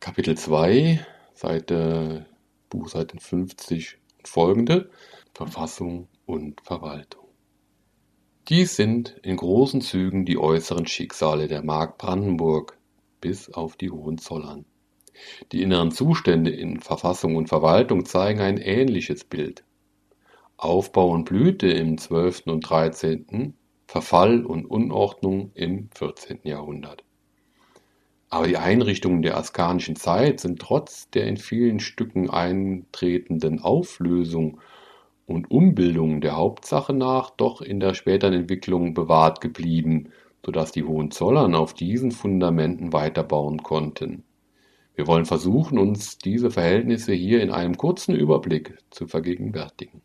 Kapitel 2, Seite, Buchseiten 50 und folgende, Verfassung und Verwaltung. Dies sind in großen Zügen die äußeren Schicksale der Mark Brandenburg bis auf die Hohenzollern. Die inneren Zustände in Verfassung und Verwaltung zeigen ein ähnliches Bild. Aufbau und Blüte im 12. und 13., Verfall und Unordnung im 14. Jahrhundert. Aber die Einrichtungen der askanischen Zeit sind trotz der in vielen Stücken eintretenden Auflösung und Umbildung der Hauptsache nach doch in der späteren Entwicklung bewahrt geblieben, so dass die Hohenzollern auf diesen Fundamenten weiterbauen konnten. Wir wollen versuchen, uns diese Verhältnisse hier in einem kurzen Überblick zu vergegenwärtigen.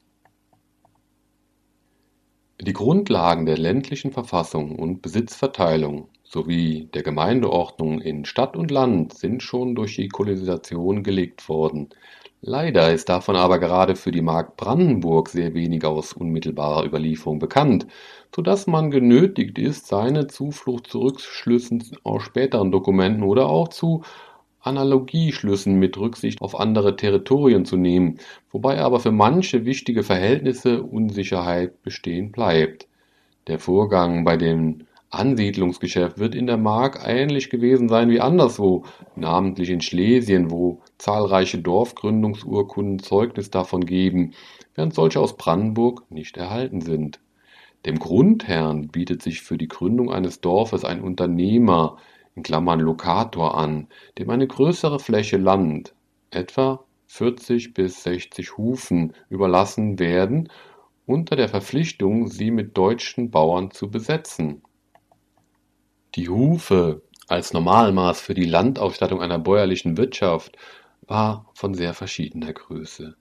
Die Grundlagen der ländlichen Verfassung und Besitzverteilung sowie der Gemeindeordnung in Stadt und Land sind schon durch die Kolonisation gelegt worden. Leider ist davon aber gerade für die Mark Brandenburg sehr wenig aus unmittelbarer Überlieferung bekannt, so dass man genötigt ist, seine Zuflucht zu Rückschlüssen aus späteren Dokumenten oder auch zu Analogieschlüssen mit Rücksicht auf andere Territorien zu nehmen, wobei aber für manche wichtige Verhältnisse Unsicherheit bestehen bleibt. Der Vorgang bei den Ansiedlungsgeschäft wird in der Mark ähnlich gewesen sein wie anderswo, namentlich in Schlesien, wo zahlreiche Dorfgründungsurkunden Zeugnis davon geben, während solche aus Brandenburg nicht erhalten sind. Dem Grundherrn bietet sich für die Gründung eines Dorfes ein Unternehmer in Klammern (Lokator) an, dem eine größere Fläche Land (etwa 40 bis 60 Hufen) überlassen werden, unter der Verpflichtung, sie mit deutschen Bauern zu besetzen die Hufe als Normalmaß für die Landausstattung einer bäuerlichen Wirtschaft war von sehr verschiedener Größe.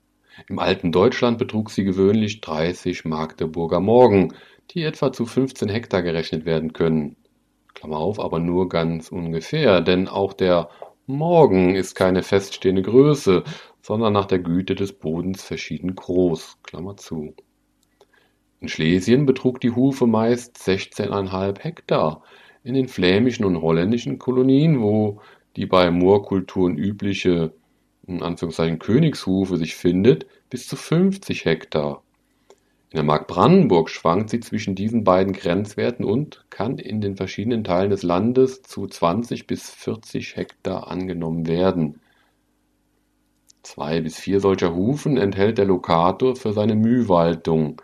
Im alten Deutschland betrug sie gewöhnlich 30 Magdeburger Morgen, die etwa zu 15 Hektar gerechnet werden können. Klammer auf, aber nur ganz ungefähr, denn auch der Morgen ist keine feststehende Größe, sondern nach der Güte des Bodens verschieden groß. Klammer zu. In Schlesien betrug die Hufe meist 16,5 Hektar, in den flämischen und holländischen Kolonien, wo die bei Moorkulturen übliche in Anführungszeichen Königshufe sich findet, bis zu 50 Hektar. In der Mark Brandenburg schwankt sie zwischen diesen beiden Grenzwerten und kann in den verschiedenen Teilen des Landes zu 20 bis 40 Hektar angenommen werden. Zwei bis vier solcher Hufen enthält der Lokator für seine Mühwaltung,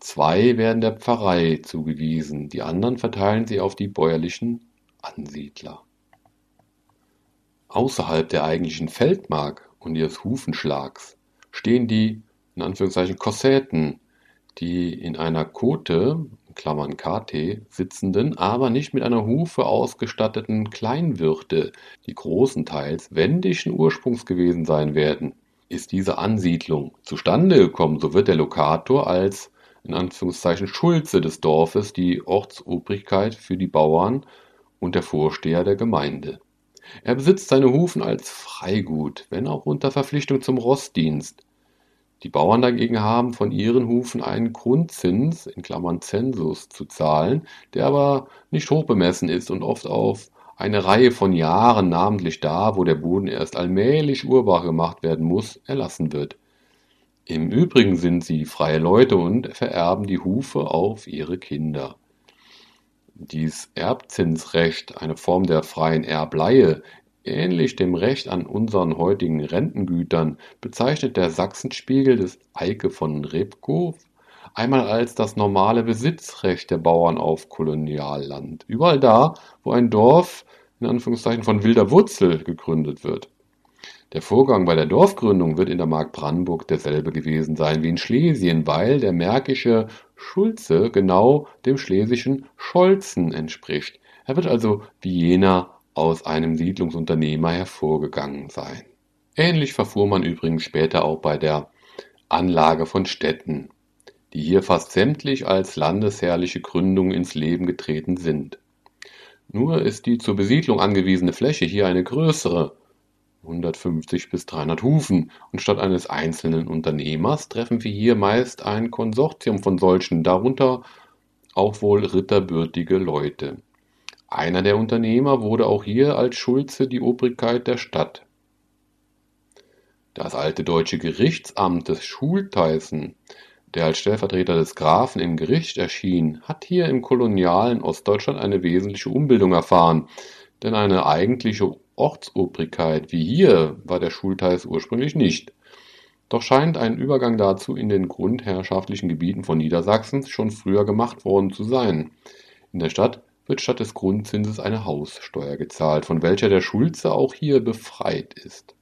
Zwei werden der Pfarrei zugewiesen, die anderen verteilen sie auf die bäuerlichen Ansiedler. Außerhalb der eigentlichen Feldmark und ihres Hufenschlags stehen die in Anführungszeichen Kossäten, die in einer Kote Klammern (KT) sitzenden, aber nicht mit einer Hufe ausgestatteten Kleinwirte, die großenteils wendischen Ursprungs gewesen sein werden. Ist diese Ansiedlung zustande gekommen, so wird der Lokator als in Schulze des Dorfes die Ortsobrigkeit für die Bauern und der Vorsteher der Gemeinde. Er besitzt seine Hufen als Freigut, wenn auch unter Verpflichtung zum Rossdienst. Die Bauern dagegen haben von ihren Hufen einen Grundzins in Klammern (Zensus) zu zahlen, der aber nicht hoch bemessen ist und oft auf eine Reihe von Jahren, namentlich da, wo der Boden erst allmählich urbar gemacht werden muss, erlassen wird im Übrigen sind sie freie Leute und vererben die Hufe auf ihre Kinder. Dies Erbzinsrecht, eine Form der freien Erbleihe, ähnlich dem Recht an unseren heutigen Rentengütern, bezeichnet der Sachsenspiegel des Eike von Rebkow einmal als das normale Besitzrecht der Bauern auf Kolonialland, überall da, wo ein Dorf in Anführungszeichen von wilder Wurzel gegründet wird. Der Vorgang bei der Dorfgründung wird in der Mark Brandenburg derselbe gewesen sein wie in Schlesien, weil der märkische Schulze genau dem schlesischen Scholzen entspricht. Er wird also wie jener aus einem Siedlungsunternehmer hervorgegangen sein. Ähnlich verfuhr man übrigens später auch bei der Anlage von Städten, die hier fast sämtlich als landesherrliche Gründung ins Leben getreten sind. Nur ist die zur Besiedlung angewiesene Fläche hier eine größere 150 bis 300 Hufen, und statt eines einzelnen Unternehmers treffen wir hier meist ein Konsortium von solchen, darunter auch wohl ritterbürtige Leute. Einer der Unternehmer wurde auch hier als Schulze die Obrigkeit der Stadt. Das alte deutsche Gerichtsamt des Schultheißen, der als Stellvertreter des Grafen im Gericht erschien, hat hier im kolonialen Ostdeutschland eine wesentliche Umbildung erfahren, denn eine eigentliche Ortsobrigkeit wie hier war der Schultheiß ursprünglich nicht. Doch scheint ein Übergang dazu in den grundherrschaftlichen Gebieten von Niedersachsens schon früher gemacht worden zu sein. In der Stadt wird statt des Grundzinses eine Haussteuer gezahlt, von welcher der Schulze auch hier befreit ist.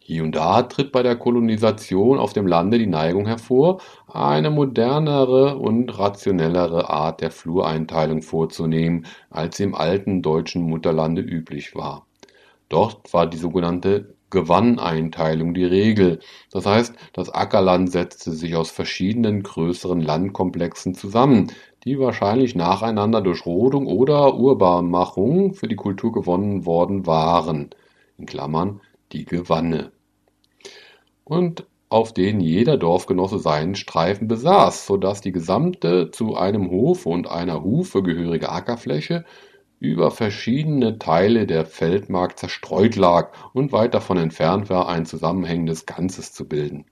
Hier und da tritt bei der Kolonisation auf dem Lande die Neigung hervor, eine modernere und rationellere Art der Flureinteilung vorzunehmen, als im alten deutschen Mutterlande üblich war. Dort war die sogenannte Gewanneinteilung die Regel, das heißt, das Ackerland setzte sich aus verschiedenen größeren Landkomplexen zusammen, die wahrscheinlich nacheinander durch Rodung oder Urbarmachung für die Kultur gewonnen worden waren. In Klammern (die Gewanne), und auf denen jeder Dorfgenosse seinen Streifen besaß, so dass die gesamte zu einem Hofe und einer Hufe gehörige Ackerfläche über verschiedene Teile der Feldmark zerstreut lag und weit davon entfernt war, ein zusammenhängendes Ganzes zu bilden.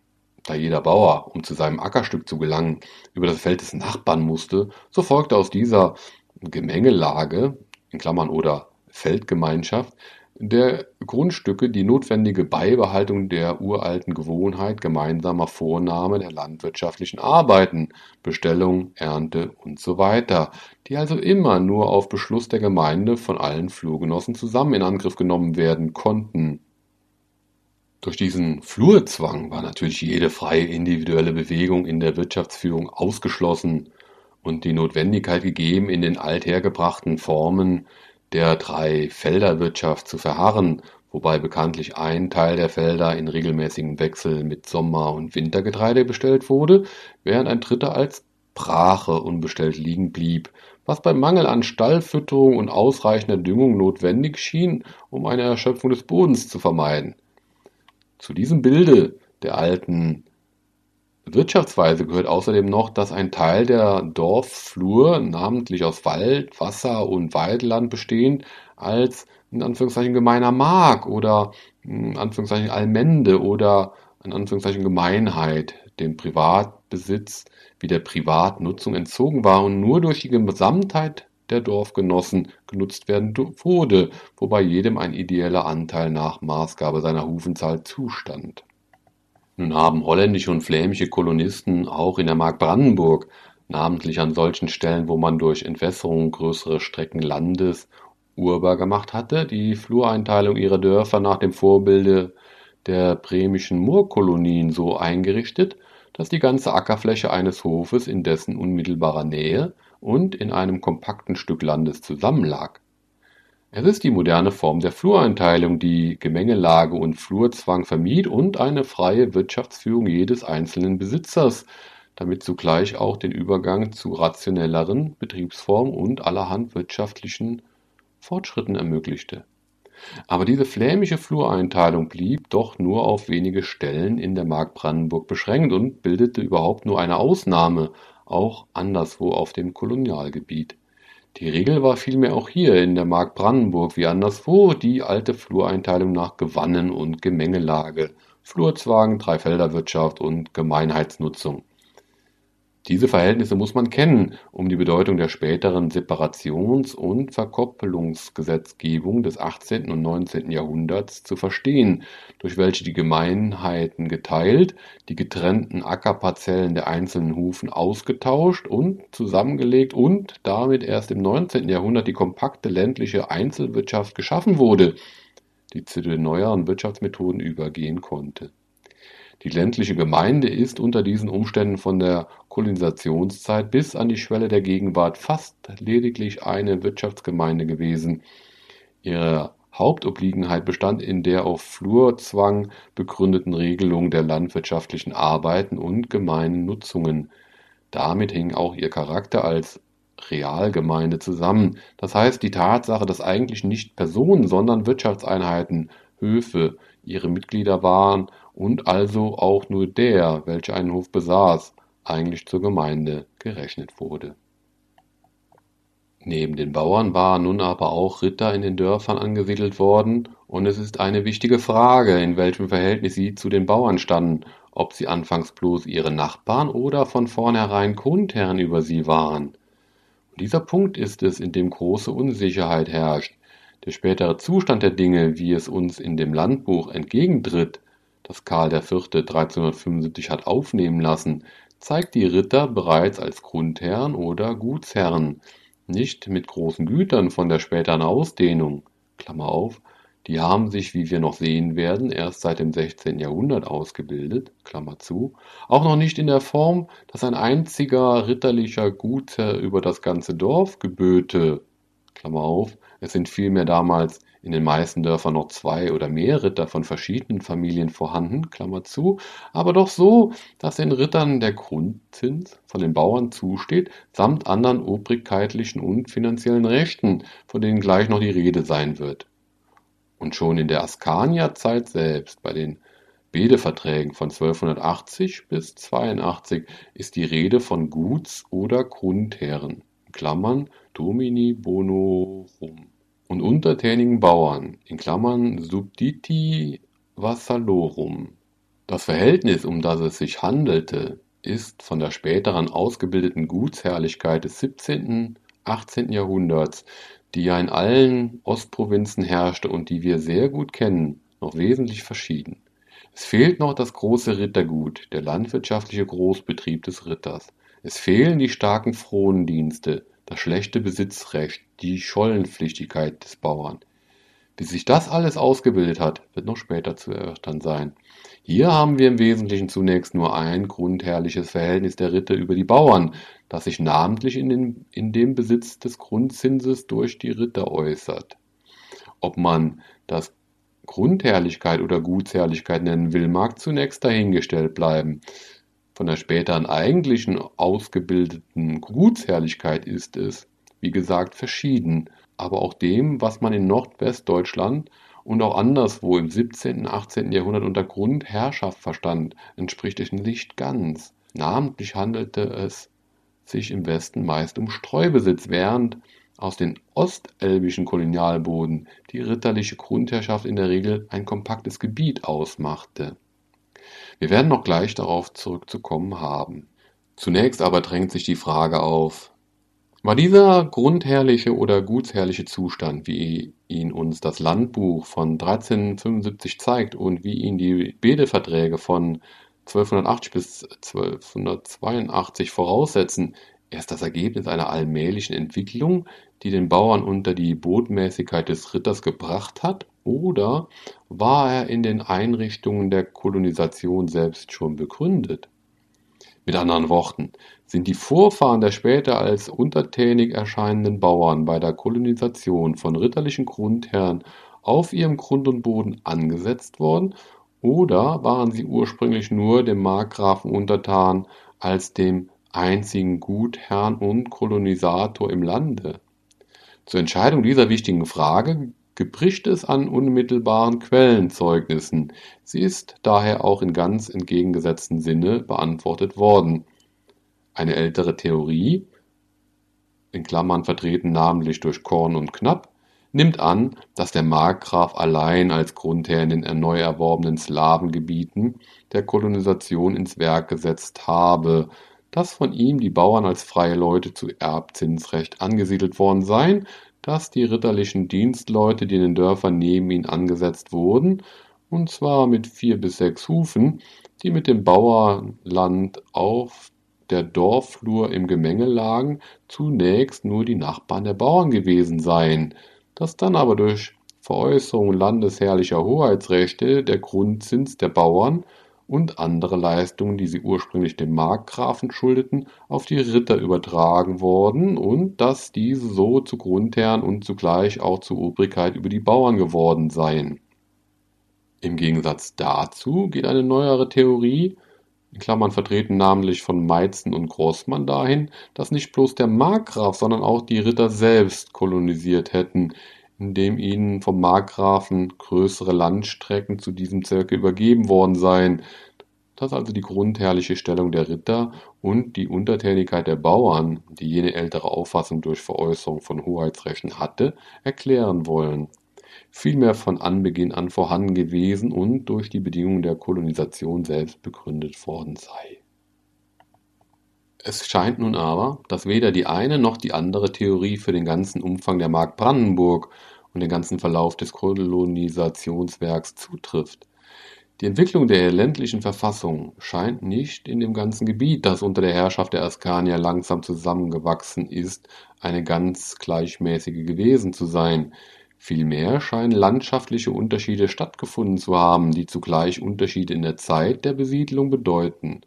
Da jeder Bauer, um zu seinem Ackerstück zu gelangen, über das Feld des Nachbarn musste, so folgte aus dieser Gemengelage in Klammern (oder Feldgemeinschaft) der Grundstücke die notwendige Beibehaltung der uralten Gewohnheit gemeinsamer Vornahme der landwirtschaftlichen Arbeiten (Bestellung, Ernte usw., die also immer nur auf Beschluss der Gemeinde von allen Flurgenossen zusammen in Angriff genommen werden konnten. Durch diesen Flurzwang war natürlich jede freie individuelle Bewegung in der Wirtschaftsführung ausgeschlossen und die Notwendigkeit gegeben, in den althergebrachten Formen der Drei-Felder-Wirtschaft zu verharren, wobei bekanntlich ein Teil der Felder in regelmäßigem Wechsel mit Sommer und Wintergetreide bestellt wurde, während ein dritter als Brache unbestellt liegen blieb, was beim Mangel an Stallfütterung und ausreichender Düngung notwendig schien, um eine Erschöpfung des Bodens zu vermeiden. Zu diesem Bilde der alten Wirtschaftsweise gehört außerdem noch, dass ein Teil der Dorfflur, namentlich aus Wald, Wasser und Weideland bestehend, als in Anführungszeichen gemeiner Mark oder in Anführungszeichen Allmende oder in Anführungszeichen Gemeinheit dem Privatbesitz wie der Privatnutzung entzogen war und nur durch die Gesamtheit der Dorfgenossen genutzt werden wurde, wobei jedem ein ideeller Anteil nach Maßgabe seiner Hufenzahl zustand nun haben holländische und flämische Kolonisten auch in der Mark Brandenburg, namentlich an solchen Stellen, wo man durch Entwässerung größere Strecken Landes urbar gemacht hatte, die Flureinteilung ihrer Dörfer nach dem Vorbilde der bremischen Moorkolonien so eingerichtet, dass die ganze Ackerfläche eines Hofes in dessen unmittelbarer Nähe und in einem kompakten Stück Landes zusammenlag es ist die moderne Form der Flureinteilung, die Gemengelage und Flurzwang vermied und eine freie Wirtschaftsführung jedes einzelnen Besitzers, damit zugleich auch den Übergang zu rationelleren Betriebsformen und allerhand wirtschaftlichen Fortschritten ermöglichte. Aber diese flämische Flureinteilung blieb doch nur auf wenige Stellen in der Mark Brandenburg beschränkt und bildete überhaupt nur eine Ausnahme, auch anderswo auf dem Kolonialgebiet. Die Regel war vielmehr auch hier in der Mark Brandenburg wie anderswo die alte Flureinteilung nach Gewannen und Gemengelage, Flurzwang, Dreifelderwirtschaft und Gemeinheitsnutzung diese Verhältnisse muss man kennen, um die Bedeutung der späteren Separations- und Verkoppelungsgesetzgebung des 18. und 19. Jahrhunderts zu verstehen, durch welche die Gemeinheiten geteilt, die getrennten Ackerparzellen der einzelnen Hufen ausgetauscht und zusammengelegt und damit erst im 19. Jahrhundert die kompakte ländliche Einzelwirtschaft geschaffen wurde, die zu den neueren Wirtschaftsmethoden übergehen konnte die ländliche Gemeinde ist unter diesen Umständen von der Kolonisationszeit bis an die Schwelle der Gegenwart fast lediglich eine Wirtschaftsgemeinde gewesen. Ihre Hauptobliegenheit bestand in der auf Flurzwang begründeten Regelung der landwirtschaftlichen Arbeiten und gemeinen Nutzungen. Damit hing auch ihr Charakter als Realgemeinde zusammen, das heißt die Tatsache, dass eigentlich nicht Personen, sondern Wirtschaftseinheiten, Höfe ihre Mitglieder waren und also auch nur der, welcher einen Hof besaß, eigentlich zur Gemeinde gerechnet wurde. Neben den Bauern waren nun aber auch Ritter in den Dörfern angesiedelt worden, und es ist eine wichtige Frage, in welchem Verhältnis sie zu den Bauern standen, ob sie anfangs bloß ihre Nachbarn oder von vornherein Grundherren über sie waren. Und dieser Punkt ist es, in dem große Unsicherheit herrscht. Der spätere Zustand der Dinge, wie es uns in dem Landbuch entgegentritt, das Karl IV. 1375 hat aufnehmen lassen, zeigt die Ritter bereits als Grundherren oder Gutsherren, nicht mit großen Gütern von der späteren Ausdehnung Klammer auf, die haben sich, wie wir noch sehen werden, erst seit dem 16. Jahrhundert ausgebildet Klammer zu, auch noch nicht in der Form, dass ein einziger ritterlicher Gutsherr über das ganze Dorf geböte Klammer auf, es sind vielmehr damals in den meisten Dörfern noch zwei oder mehr Ritter von verschiedenen Familien vorhanden, Klammer zu, aber doch so, dass den Rittern der Grundzins von den Bauern zusteht, samt anderen obrigkeitlichen und finanziellen Rechten, von denen gleich noch die Rede sein wird. Und schon in der Askania-Zeit selbst, bei den Bede-Verträgen von 1280 bis 82, ist die Rede von Guts- oder Grundherren (Klammern Domini bonorum) und untertänigen Bauern (subditi vassallorum). Das Verhältnis, um das es sich handelte, ist von der späteren ausgebildeten Gutsherrlichkeit des 17., 18. Jahrhunderts, die ja in allen Ostprovinzen herrschte und die wir sehr gut kennen, noch wesentlich verschieden. Es fehlt noch das große Rittergut, der landwirtschaftliche Großbetrieb des Ritters. Es fehlen die starken Frondienste, das schlechte Besitzrecht, die Schollenpflichtigkeit des Bauern. Wie sich das alles ausgebildet hat, wird noch später zu erörtern sein. Hier haben wir im Wesentlichen zunächst nur ein grundherrliches Verhältnis der Ritter über die Bauern, das sich namentlich in, den, in dem Besitz des Grundzinses durch die Ritter äußert. Ob man das Grundherrlichkeit oder Gutsherrlichkeit nennen will, mag zunächst dahingestellt bleiben. Von der späteren eigentlichen ausgebildeten Gutsherrlichkeit ist es, wie gesagt, verschieden, aber auch dem, was man in Nordwestdeutschland und auch anderswo im 17. und 18. Jahrhundert unter Grundherrschaft verstand, entspricht es nicht ganz. Namentlich handelte es sich im Westen meist um Streubesitz, während aus den ostelbischen Kolonialboden die ritterliche Grundherrschaft in der Regel ein kompaktes Gebiet ausmachte. Wir werden noch gleich darauf zurückzukommen haben. Zunächst aber drängt sich die Frage auf, war dieser grundherrliche oder gutsherrliche Zustand, wie ihn uns das Landbuch von 1375 zeigt und wie ihn die Bedeverträge von 1280 bis 1282 voraussetzen, erst das Ergebnis einer allmählichen Entwicklung, die den Bauern unter die Botmäßigkeit des Ritters gebracht hat, oder war er in den Einrichtungen der Kolonisation selbst schon begründet? Mit anderen Worten, sind die Vorfahren der später als untertänig erscheinenden Bauern bei der Kolonisation von ritterlichen Grundherren auf ihrem Grund und Boden angesetzt worden, oder waren sie ursprünglich nur dem Markgrafen untertan als dem einzigen Gutherrn und Kolonisator im Lande? Zur Entscheidung dieser wichtigen Frage gebricht es an unmittelbaren Quellenzeugnissen, sie ist daher auch in ganz entgegengesetztem Sinne beantwortet worden. Eine ältere Theorie in Klammern vertreten namentlich durch Korn und Knapp nimmt an, dass der Markgraf allein als Grundherr in den neu erworbenen Slawengebieten der Kolonisation ins Werk gesetzt habe dass von ihm die Bauern als freie Leute zu Erbzinsrecht angesiedelt worden seien, dass die ritterlichen Dienstleute, die in den Dörfern neben ihn angesetzt wurden, und zwar mit vier bis sechs Hufen, die mit dem Bauerland auf der Dorfflur im Gemenge lagen, zunächst nur die Nachbarn der Bauern gewesen seien, dass dann aber durch Veräußerung landesherrlicher Hoheitsrechte der Grundzins der Bauern und andere Leistungen, die sie ursprünglich dem Markgrafen schuldeten, auf die Ritter übertragen worden und dass diese so zu Grundherren und zugleich auch zur Obrigkeit über die Bauern geworden seien. Im Gegensatz dazu geht eine neuere Theorie, in Klammern vertreten namentlich von Meitzen und Großmann dahin, dass nicht bloß der Markgraf, sondern auch die Ritter selbst kolonisiert hätten, indem ihnen vom Markgrafen größere Landstrecken zu diesem Zwecke übergeben worden seien, dass also die grundherrliche Stellung der Ritter und die Untertänigkeit der Bauern, die jene ältere Auffassung durch Veräußerung von Hoheitsrechten hatte, erklären wollen, vielmehr von Anbeginn an vorhanden gewesen und durch die Bedingungen der Kolonisation selbst begründet worden sei. Es scheint nun aber, dass weder die eine noch die andere Theorie für den ganzen Umfang der Mark Brandenburg und den ganzen Verlauf des Kolonisationswerks zutrifft. Die Entwicklung der ländlichen Verfassung scheint nicht in dem ganzen Gebiet, das unter der Herrschaft der Askanier langsam zusammengewachsen ist, eine ganz gleichmäßige gewesen zu sein. Vielmehr scheinen landschaftliche Unterschiede stattgefunden zu haben, die zugleich Unterschiede in der Zeit der Besiedlung bedeuten.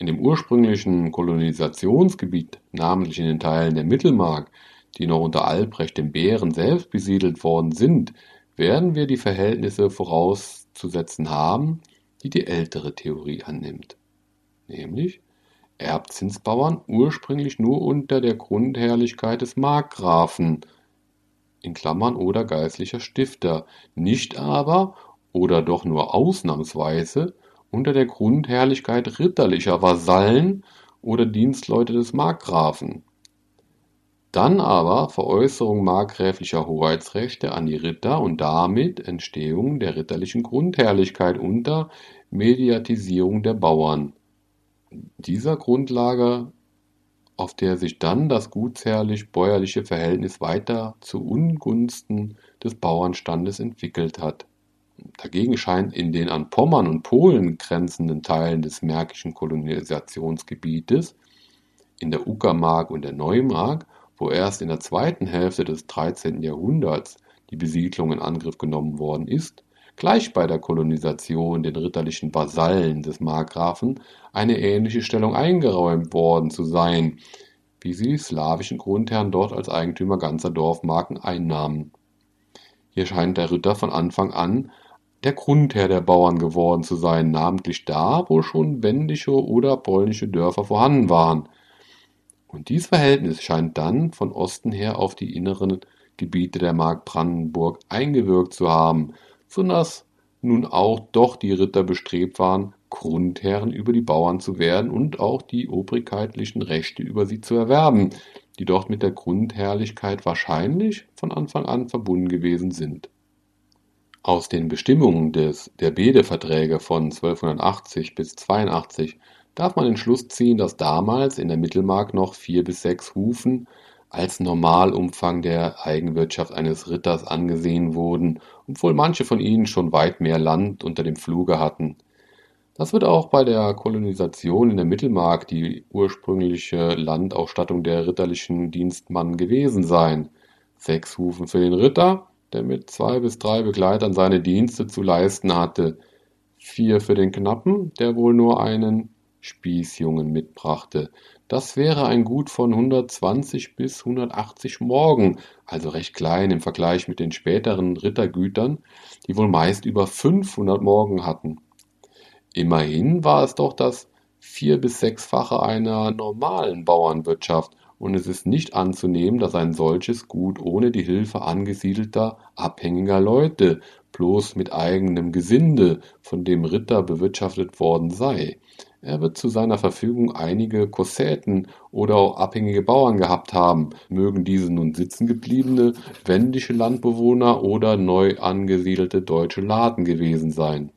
In dem ursprünglichen Kolonisationsgebiet, namentlich in den Teilen der Mittelmark, die noch unter Albrecht dem Bären selbst besiedelt worden sind, werden wir die Verhältnisse voraus setzen haben, die die ältere Theorie annimmt, nämlich Erbzinsbauern ursprünglich nur unter der Grundherrlichkeit des Markgrafen in Klammern oder geistlicher Stifter, nicht aber oder doch nur ausnahmsweise unter der Grundherrlichkeit ritterlicher Vasallen oder Dienstleute des Markgrafen dann aber Veräußerung markgräflicher Hoheitsrechte an die Ritter und damit Entstehung der ritterlichen Grundherrlichkeit unter Mediatisierung der Bauern. Dieser Grundlage, auf der sich dann das gutsherrlich-bäuerliche Verhältnis weiter zu Ungunsten des Bauernstandes entwickelt hat. Dagegen scheint in den an Pommern und Polen grenzenden Teilen des märkischen Kolonisationsgebietes, in der Uckermark und der Neumark wo erst in der zweiten Hälfte des 13. Jahrhunderts die Besiedlung in Angriff genommen worden ist, gleich bei der Kolonisation den ritterlichen Vasallen des Markgrafen eine ähnliche Stellung eingeräumt worden zu sein, wie sie slawischen Grundherren dort als Eigentümer ganzer Dorfmarken einnahmen. Hier scheint der Ritter von Anfang an der Grundherr der Bauern geworden zu sein, namentlich da, wo schon wendische oder polnische Dörfer vorhanden waren – und dies Verhältnis scheint dann von Osten her auf die inneren Gebiete der Mark Brandenburg eingewirkt zu haben, so dass nun auch doch die Ritter bestrebt waren, Grundherren über die Bauern zu werden und auch die obrigkeitlichen Rechte über sie zu erwerben, die dort mit der Grundherrlichkeit wahrscheinlich von Anfang an verbunden gewesen sind. Aus den Bestimmungen des der Bede-Verträge von 1280 bis 82 darf man den Schluss ziehen, dass damals in der Mittelmark noch vier bis sechs Hufen als Normalumfang der Eigenwirtschaft eines Ritters angesehen wurden, obwohl manche von ihnen schon weit mehr Land unter dem Pfluge hatten. Das wird auch bei der Kolonisation in der Mittelmark die ursprüngliche Landausstattung der ritterlichen Dienstmann gewesen sein. Sechs Hufen für den Ritter, der mit zwei bis drei Begleitern seine Dienste zu leisten hatte, vier für den Knappen, der wohl nur einen Spießjungen mitbrachte. Das wäre ein Gut von 120 bis 180 Morgen, also recht klein im Vergleich mit den späteren Rittergütern, die wohl meist über 500 Morgen hatten. Immerhin war es doch das vier bis sechsfache einer normalen Bauernwirtschaft, und es ist nicht anzunehmen, dass ein solches Gut ohne die Hilfe angesiedelter, abhängiger Leute, bloß mit eigenem Gesinde, von dem Ritter bewirtschaftet worden sei. Er wird zu seiner Verfügung einige Kossäten oder auch abhängige Bauern gehabt haben, mögen diese nun sitzengebliebene wendische Landbewohner oder neu angesiedelte deutsche Laden gewesen sein.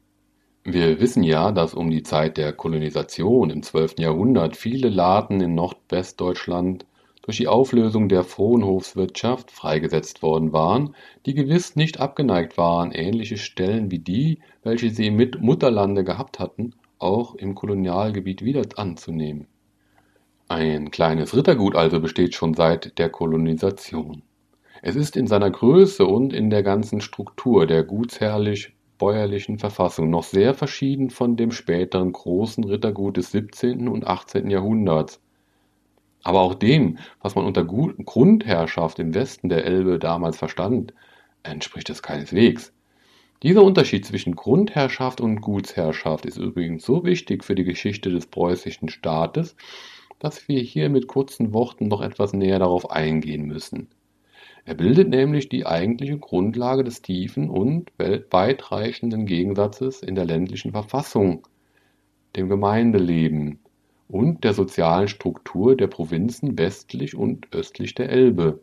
Wir wissen ja, dass um die Zeit der Kolonisation im 12. Jahrhundert viele Laden in Nordwestdeutschland durch die Auflösung der Fronhofswirtschaft freigesetzt worden waren, die gewiss nicht abgeneigt waren, ähnliche Stellen wie die, welche sie im Mutterlande gehabt hatten, auch im Kolonialgebiet wieder anzunehmen. Ein kleines Rittergut also besteht schon seit der Kolonisation. Es ist in seiner Größe und in der ganzen Struktur der gutsherrlich-bäuerlichen Verfassung noch sehr verschieden von dem späteren großen Rittergut des 17. und 18. Jahrhunderts, aber auch dem, was man unter Grundherrschaft im Westen der Elbe damals verstand, entspricht es keineswegs. Dieser Unterschied zwischen Grundherrschaft und Gutsherrschaft ist übrigens so wichtig für die Geschichte des preußischen Staates, dass wir hier mit kurzen Worten noch etwas näher darauf eingehen müssen. Er bildet nämlich die eigentliche Grundlage des tiefen und weitreichenden Gegensatzes in der ländlichen Verfassung, dem Gemeindeleben und der sozialen Struktur der Provinzen westlich und östlich der Elbe.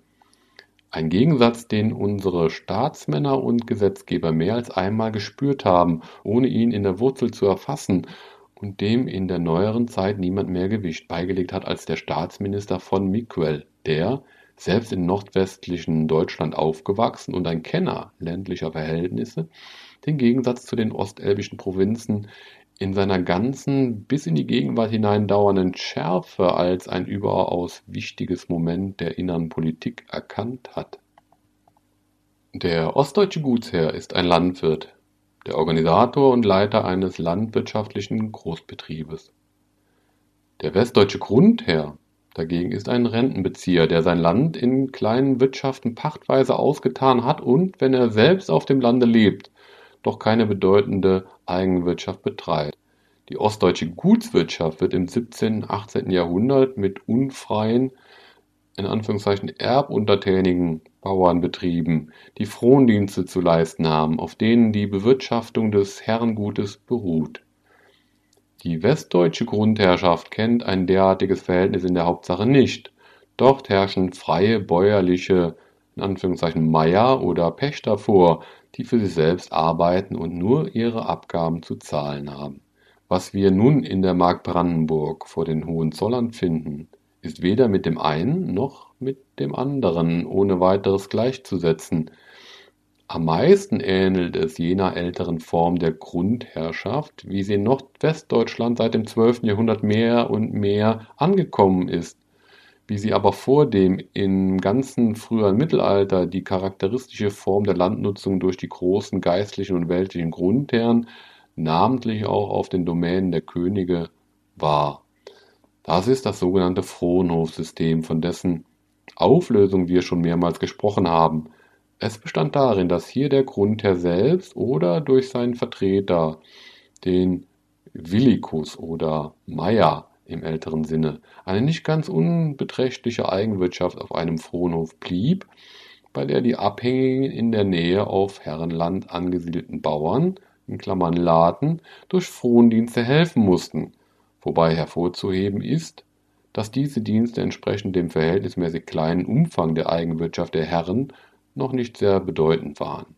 Ein Gegensatz, den unsere Staatsmänner und Gesetzgeber mehr als einmal gespürt haben, ohne ihn in der Wurzel zu erfassen und dem in der neueren Zeit niemand mehr Gewicht beigelegt hat als der Staatsminister von Miquel, der, selbst in nordwestlichen Deutschland aufgewachsen und ein Kenner ländlicher Verhältnisse, den Gegensatz zu den ostelbischen Provinzen in seiner ganzen bis in die Gegenwart hinein dauernden Schärfe als ein überaus wichtiges Moment der inneren Politik erkannt hat. Der ostdeutsche Gutsherr ist ein Landwirt, der Organisator und Leiter eines landwirtschaftlichen Großbetriebes. Der westdeutsche Grundherr dagegen ist ein Rentenbezieher, der sein Land in kleinen Wirtschaften pachtweise ausgetan hat und, wenn er selbst auf dem Lande lebt, doch keine bedeutende Eigenwirtschaft betreibt. Die ostdeutsche Gutswirtschaft wird im 17. und 18. Jahrhundert mit unfreien, in Anführungszeichen erbuntertänigen Bauern betrieben, die Frondienste zu leisten haben, auf denen die Bewirtschaftung des Herrengutes beruht. Die westdeutsche Grundherrschaft kennt ein derartiges Verhältnis in der Hauptsache nicht. Dort herrschen freie bäuerliche in Anführungszeichen Meier oder Pächter vor, die für sich selbst arbeiten und nur ihre Abgaben zu zahlen haben. Was wir nun in der Mark Brandenburg vor den Hohenzollern finden, ist weder mit dem einen noch mit dem anderen ohne weiteres gleichzusetzen. Am meisten ähnelt es jener älteren Form der Grundherrschaft, wie sie in Nordwestdeutschland seit dem 12. Jahrhundert mehr und mehr angekommen ist, wie sie aber vor dem im ganzen früheren Mittelalter die charakteristische Form der Landnutzung durch die großen geistlichen und weltlichen Grundherren, namentlich auch auf den Domänen der Könige, war. Das ist das sogenannte Fronhofsystem, von dessen Auflösung wir schon mehrmals gesprochen haben. Es bestand darin, dass hier der Grundherr selbst oder durch seinen Vertreter, den Villicus oder Meier, im älteren Sinne, eine nicht ganz unbeträchtliche Eigenwirtschaft auf einem Fronhof blieb, bei der die Abhängigen in der Nähe auf Herrenland angesiedelten Bauern (Laden) durch Frondienste helfen mussten, wobei hervorzuheben ist, dass diese Dienste entsprechend dem verhältnismäßig kleinen Umfang der Eigenwirtschaft der Herren noch nicht sehr bedeutend waren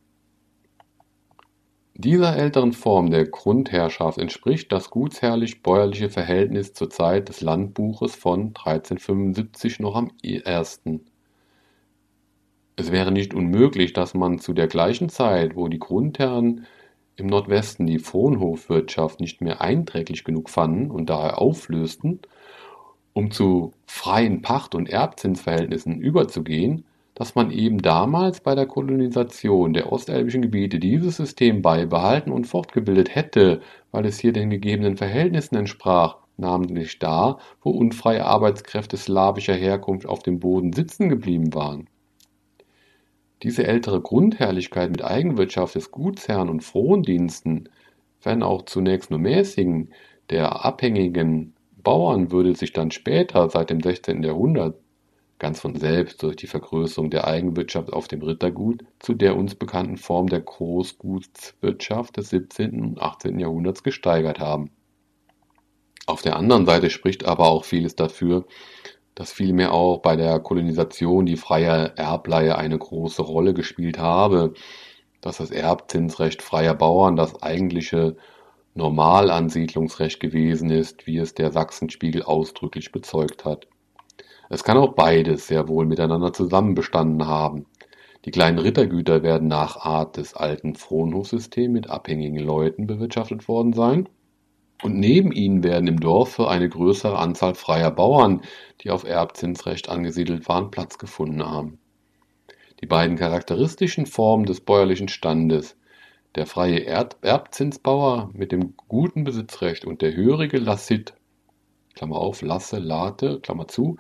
dieser älteren Form der Grundherrschaft entspricht das gutsherrlich-bäuerliche Verhältnis zur Zeit des Landbuches von 1375 noch am ersten. Es wäre nicht unmöglich, dass man zu der gleichen Zeit, wo die Grundherren im Nordwesten die Fronhofwirtschaft nicht mehr einträglich genug fanden und daher auflösten, um zu freien Pacht- und Erbzinsverhältnissen überzugehen, dass man eben damals bei der Kolonisation der ostelbischen Gebiete dieses System beibehalten und fortgebildet hätte, weil es hier den gegebenen Verhältnissen entsprach, namentlich da, wo unfreie Arbeitskräfte slawischer Herkunft auf dem Boden sitzen geblieben waren. Diese ältere Grundherrlichkeit mit Eigenwirtschaft des Gutsherrn und Frondiensten, wenn auch zunächst nur mäßigen, der abhängigen Bauern würde sich dann später, seit dem 16. Jahrhundert, ganz von selbst durch die Vergrößerung der Eigenwirtschaft auf dem Rittergut zu der uns bekannten Form der Großgutswirtschaft des 17. und 18. Jahrhunderts gesteigert haben. Auf der anderen Seite spricht aber auch vieles dafür, dass vielmehr auch bei der Kolonisation die freie Erbleihe eine große Rolle gespielt habe, dass das Erbzinsrecht freier Bauern das eigentliche Normalansiedlungsrecht gewesen ist, wie es der Sachsenspiegel ausdrücklich bezeugt hat. Es kann auch beides sehr wohl miteinander zusammenbestanden haben. Die kleinen Rittergüter werden nach Art des alten Fronhofsystems mit abhängigen Leuten bewirtschaftet worden sein, und neben ihnen werden im Dorfe eine größere Anzahl freier Bauern, die auf Erbzinsrecht angesiedelt waren, Platz gefunden haben. Die beiden charakteristischen Formen des bäuerlichen Standes, der freie Erbzinsbauer mit dem guten Besitzrecht und der hörige Lassit Klammer auf, Lasse, Late, Klammer zu,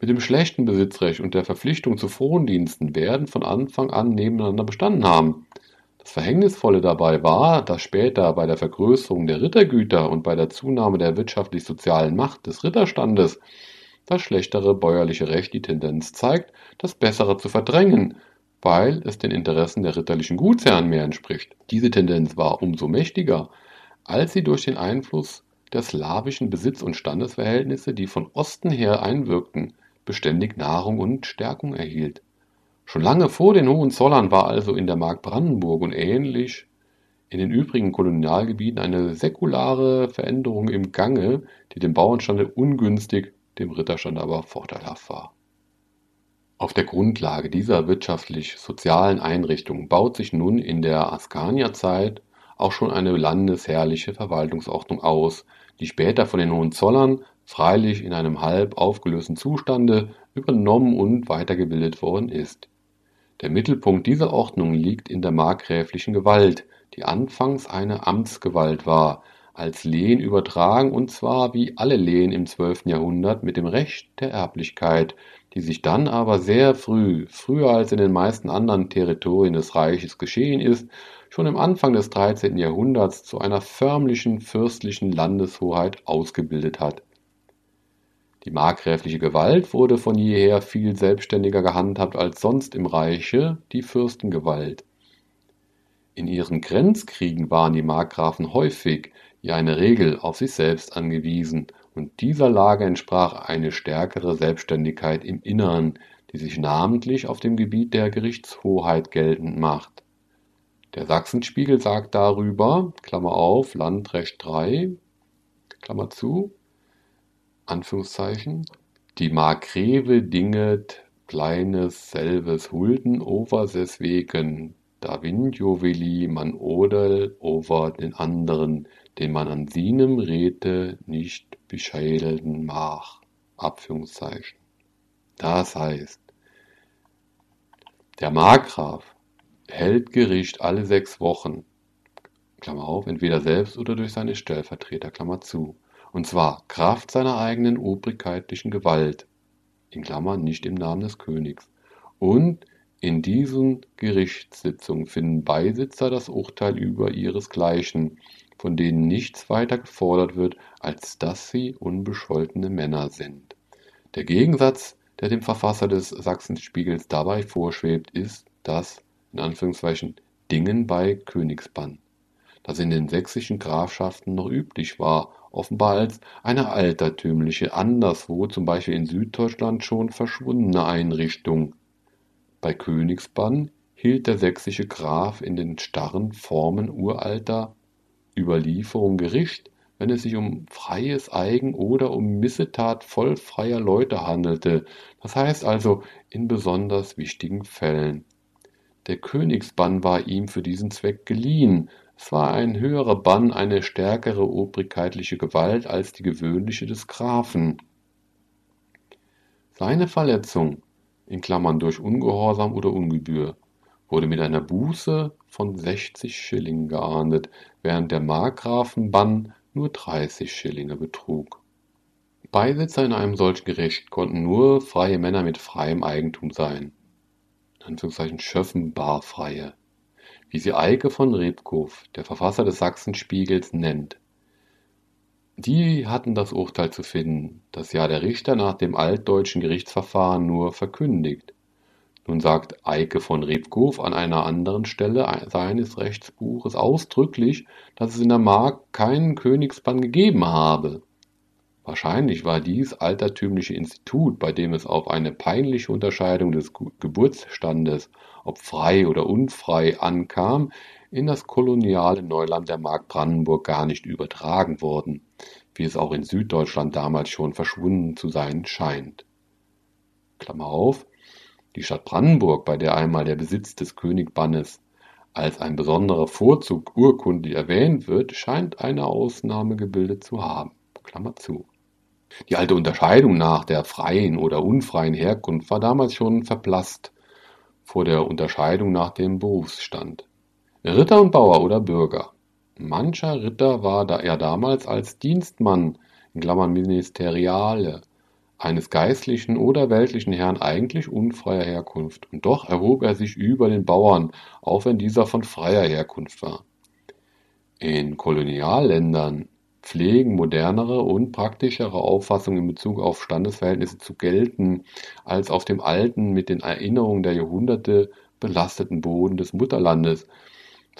mit dem schlechten Besitzrecht und der Verpflichtung zu Frondiensten werden von Anfang an nebeneinander bestanden haben. Das Verhängnisvolle dabei war, dass später bei der Vergrößerung der Rittergüter und bei der Zunahme der wirtschaftlich-sozialen Macht des Ritterstandes das schlechtere bäuerliche Recht die Tendenz zeigt, das Bessere zu verdrängen, weil es den Interessen der ritterlichen Gutsherren mehr entspricht. Diese Tendenz war umso mächtiger, als sie durch den Einfluss der slawischen Besitz- und Standesverhältnisse, die von Osten her einwirkten, beständig Nahrung und Stärkung erhielt. Schon lange vor den Hohenzollern war also in der Mark Brandenburg und ähnlich in den übrigen Kolonialgebieten eine säkulare Veränderung im Gange, die dem Bauernstande ungünstig, dem Ritterstand aber vorteilhaft war. Auf der Grundlage dieser wirtschaftlich-sozialen Einrichtungen baut sich nun in der Askanier-Zeit auch schon eine landesherrliche Verwaltungsordnung aus, die später von den Hohenzollern, freilich in einem halb aufgelösten Zustande, übernommen und weitergebildet worden ist. Der Mittelpunkt dieser Ordnung liegt in der markgräflichen Gewalt, die anfangs eine Amtsgewalt war, als Lehen übertragen und zwar wie alle Lehen im 12. Jahrhundert mit dem Recht der Erblichkeit, die sich dann aber sehr früh, früher als in den meisten anderen Territorien des Reiches geschehen ist, schon im Anfang des 13. Jahrhunderts zu einer förmlichen fürstlichen Landeshoheit ausgebildet hat. Die markgräfliche Gewalt wurde von jeher viel selbstständiger gehandhabt als sonst im Reiche die Fürstengewalt. In ihren Grenzkriegen waren die Markgrafen häufig, wie eine Regel, auf sich selbst angewiesen, und dieser Lage entsprach eine stärkere Selbstständigkeit im Innern, die sich namentlich auf dem Gebiet der Gerichtshoheit geltend macht. Der Sachsenspiegel sagt darüber, Klammer auf, Landrecht 3, Klammer zu, die Markgreve dinget kleines selbes Hulden over deswegen Davinjoveli man odel over den anderen, den man an sinem Räte nicht bescheideln mach. Abführungszeichen. Das heißt, der Markgraf hält Gericht alle sechs Wochen, Klammer auf, entweder selbst oder durch seine Stellvertreter, Klammer zu, und zwar Kraft seiner eigenen obrigkeitlichen Gewalt, in Klammern nicht im Namen des Königs, und in diesen Gerichtssitzungen finden Beisitzer das Urteil über ihresgleichen, von denen nichts weiter gefordert wird, als dass sie unbescholtene Männer sind. Der Gegensatz, der dem Verfasser des Sachsenspiegels dabei vorschwebt, ist das in Anführungszeichen Dingen bei Königsbann, das in den sächsischen Grafschaften noch üblich war, offenbar als eine altertümliche, anderswo, zum Beispiel in Süddeutschland schon verschwundene Einrichtung bei Königsbann hielt der sächsische Graf in den starren Formen uralter Überlieferung Gericht, wenn es sich um freies Eigen oder um Missetat vollfreier Leute handelte, das heißt also in besonders wichtigen Fällen. Der Königsbann war ihm für diesen Zweck geliehen, es war ein höherer Bann, eine stärkere obrigkeitliche Gewalt als die gewöhnliche des Grafen. Seine Verletzung in Klammern durch Ungehorsam oder Ungebühr, wurde mit einer Buße von 60 Schilling geahndet, während der Markgrafenbann nur 30 Schillinge betrug. Beisitzer in einem solchen Gericht konnten nur freie Männer mit freiem Eigentum sein. Anführungszeichen Schöffen barfreie. Wie sie Eike von Rebkow, der Verfasser des Sachsenspiegels, nennt. Die hatten das Urteil zu finden, das ja der Richter nach dem altdeutschen Gerichtsverfahren nur verkündigt. Nun sagt Eike von Rebkow an einer anderen Stelle seines Rechtsbuches ausdrücklich, dass es in der Mark keinen Königsbann gegeben habe. Wahrscheinlich war dies altertümliche Institut, bei dem es auf eine peinliche Unterscheidung des Geburtsstandes, ob frei oder unfrei, ankam, in das koloniale Neuland der Mark Brandenburg gar nicht übertragen worden, wie es auch in Süddeutschland damals schon verschwunden zu sein scheint. Klammer auf, die Stadt Brandenburg, bei der einmal der Besitz des Königbannes als ein besonderer Vorzug urkundlich erwähnt wird, scheint eine Ausnahme gebildet zu haben. Klammer zu. Die alte Unterscheidung nach der freien oder unfreien Herkunft war damals schon verblasst vor der Unterscheidung nach dem Berufsstand. Ritter und Bauer oder Bürger. Mancher Ritter war er damals als Dienstmann in Klammern (Ministeriale) eines geistlichen oder weltlichen Herrn eigentlich unfreier Herkunft, und doch erhob er sich über den Bauern, auch wenn dieser von freier Herkunft war. In Kolonialländern pflegen modernere und praktischere Auffassungen in Bezug auf Standesverhältnisse zu gelten, als auf dem alten, mit den Erinnerungen der Jahrhunderte belasteten Boden des Mutterlandes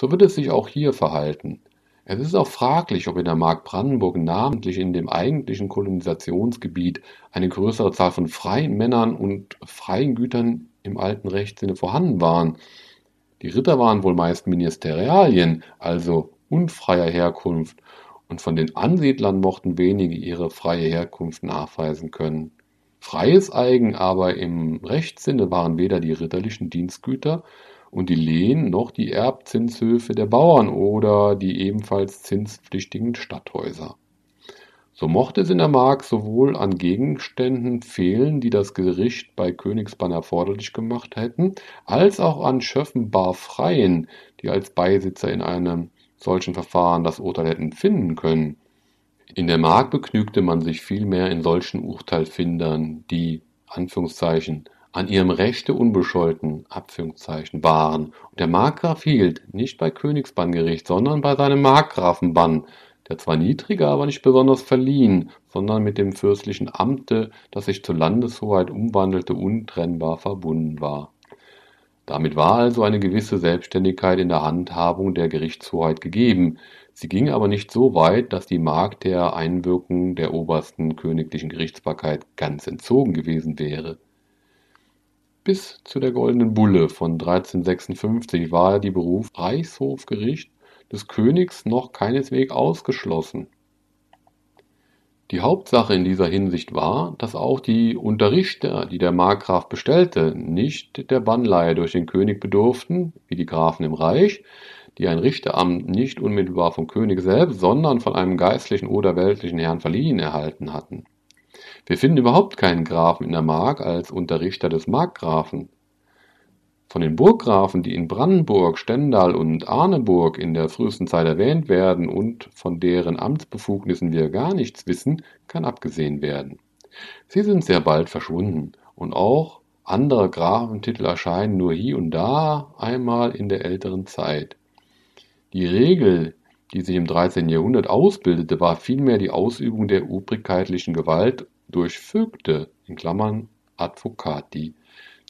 so wird es sich auch hier verhalten. Es ist auch fraglich, ob in der Mark Brandenburg, namentlich in dem eigentlichen Kolonisationsgebiet, eine größere Zahl von freien Männern und freien Gütern im alten Rechtssinne vorhanden waren. Die Ritter waren wohl meist Ministerialien, also unfreier Herkunft, und von den Ansiedlern mochten wenige ihre freie Herkunft nachweisen können. Freies Eigen aber im Rechtssinne waren weder die ritterlichen Dienstgüter und die Lehen noch die Erbzinshöfe der Bauern oder die ebenfalls zinspflichtigen Stadthäuser. So mochte es in der Mark sowohl an Gegenständen fehlen, die das Gericht bei Königsbann erforderlich gemacht hätten, als auch an Schöffen bar Freien, die als Beisitzer in einem solchen Verfahren das Urteil hätten finden können. In der Mark begnügte man sich vielmehr in solchen Urteilfindern, die Anführungszeichen, an ihrem Rechte unbescholten Abführungszeichen, waren. Und der Markgraf hielt nicht bei Königsbanngericht, sondern bei seinem Markgrafenbann, der zwar niedriger, aber nicht besonders verliehen, sondern mit dem fürstlichen Amte, das sich zur Landeshoheit umwandelte, untrennbar verbunden war. Damit war also eine gewisse Selbständigkeit in der Handhabung der Gerichtshoheit gegeben, Sie ging aber nicht so weit, dass die Mark der Einwirkung der obersten königlichen Gerichtsbarkeit ganz entzogen gewesen wäre. Bis zu der Goldenen Bulle von 1356 war die Beruf Reichshofgericht des Königs noch keineswegs ausgeschlossen. Die Hauptsache in dieser Hinsicht war, dass auch die Unterrichter, die der Markgraf bestellte, nicht der Bannleihe durch den König bedurften, wie die Grafen im Reich, die ein Richteramt nicht unmittelbar vom König selbst, sondern von einem geistlichen oder weltlichen Herrn verliehen erhalten hatten. Wir finden überhaupt keinen Grafen in der Mark als Unterrichter des Markgrafen. Von den Burggrafen, die in Brandenburg, Stendal und Arneburg in der frühesten Zeit erwähnt werden und von deren Amtsbefugnissen wir gar nichts wissen, kann abgesehen werden. Sie sind sehr bald verschwunden und auch andere Grafentitel erscheinen nur hier und da einmal in der älteren Zeit. Die Regel, die sich im 13. Jahrhundert ausbildete, war vielmehr die Ausübung der obrigkeitlichen Gewalt durch Vögte (Advocati),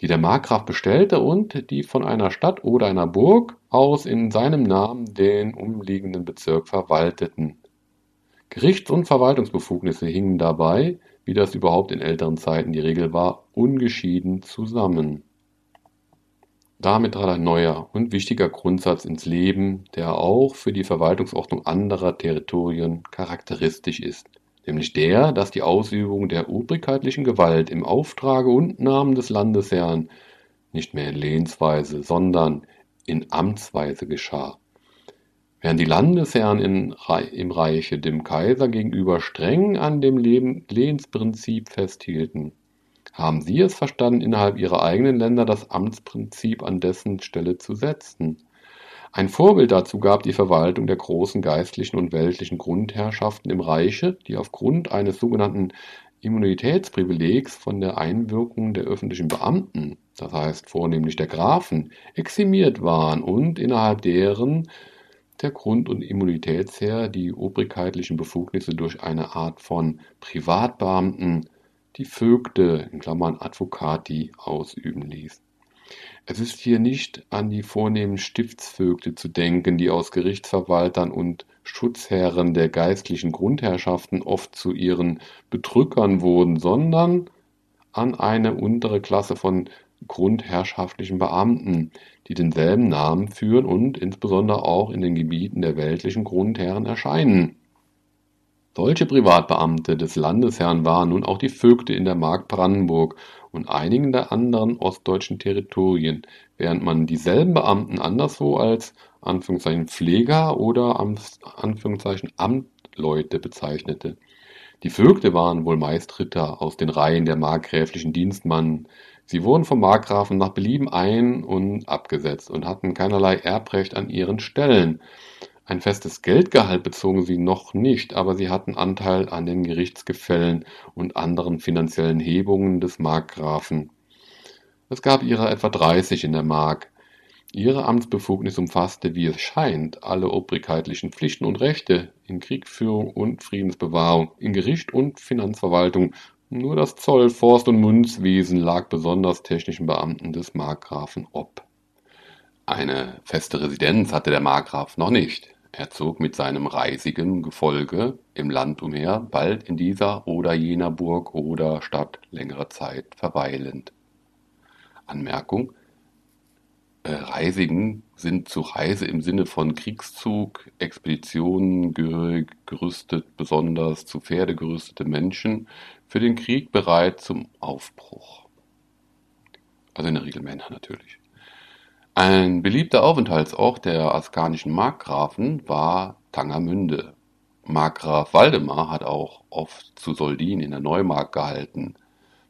die der Markgraf bestellte und die von einer Stadt oder einer Burg aus in seinem Namen den umliegenden Bezirk verwalteten. Gerichts- und Verwaltungsbefugnisse hingen dabei, wie das überhaupt in älteren Zeiten die Regel war, ungeschieden zusammen damit trat ein neuer und wichtiger Grundsatz ins Leben, der auch für die Verwaltungsordnung anderer Territorien charakteristisch ist, nämlich der, dass die Ausübung der obrigkeitlichen Gewalt im Auftrage und Namen des Landesherrn nicht mehr in Lehnsweise, sondern in Amtsweise geschah. Während die Landesherren in, im Reiche dem Kaiser gegenüber streng an dem Lehnsprinzip festhielten, haben Sie es verstanden, innerhalb Ihrer eigenen Länder das Amtsprinzip an dessen Stelle zu setzen? Ein Vorbild dazu gab die Verwaltung der großen geistlichen und weltlichen Grundherrschaften im Reiche, die aufgrund eines sogenannten Immunitätsprivilegs von der Einwirkung der öffentlichen Beamten, das heißt vornehmlich der Grafen, eximiert waren und innerhalb deren der Grund- und Immunitätsherr die obrigkeitlichen Befugnisse durch eine Art von Privatbeamten die Vögte (Advocati) ausüben ließ. Es ist hier nicht an die vornehmen Stiftsvögte zu denken, die aus Gerichtsverwaltern und Schutzherren der geistlichen Grundherrschaften oft zu ihren Bedrückern wurden, sondern an eine untere Klasse von grundherrschaftlichen Beamten, die denselben Namen führen und insbesondere auch in den Gebieten der weltlichen Grundherren erscheinen. Solche Privatbeamte des Landesherrn waren nun auch die Vögte in der Mark Brandenburg und einigen der anderen ostdeutschen Territorien, während man dieselben Beamten anderswo als „Pfleger“ oder „Amtleute“ bezeichnete. Die Vögte waren wohl meist Ritter aus den Reihen der markgräflichen Dienstmannen. Sie wurden vom Markgrafen nach Belieben ein und abgesetzt und hatten keinerlei Erbrecht an ihren Stellen. Ein festes Geldgehalt bezogen sie noch nicht, aber sie hatten Anteil an den Gerichtsgefällen und anderen finanziellen Hebungen des Markgrafen. Es gab ihrer etwa 30 in der Mark. Ihre Amtsbefugnis umfasste, wie es scheint, alle obrigkeitlichen Pflichten und Rechte in Kriegführung und Friedensbewahrung, in Gericht und Finanzverwaltung. Nur das Zoll, Forst und Münzwesen lag besonders technischen Beamten des Markgrafen ob. Eine feste Residenz hatte der Markgraf noch nicht. Er zog mit seinem reisigen Gefolge im Land umher, bald in dieser oder jener Burg oder Stadt längere Zeit verweilend. Anmerkung: äh, Reisigen sind zu Reise im Sinne von Kriegszug, Expeditionen gehörig, gerüstet, besonders zu Pferde gerüstete Menschen, für den Krieg bereit zum Aufbruch. Also in der Regel Männer natürlich. Ein beliebter Aufenthaltsort der askanischen Markgrafen war Tangermünde. Markgraf Waldemar hat auch oft zu Soldin in der Neumark gehalten.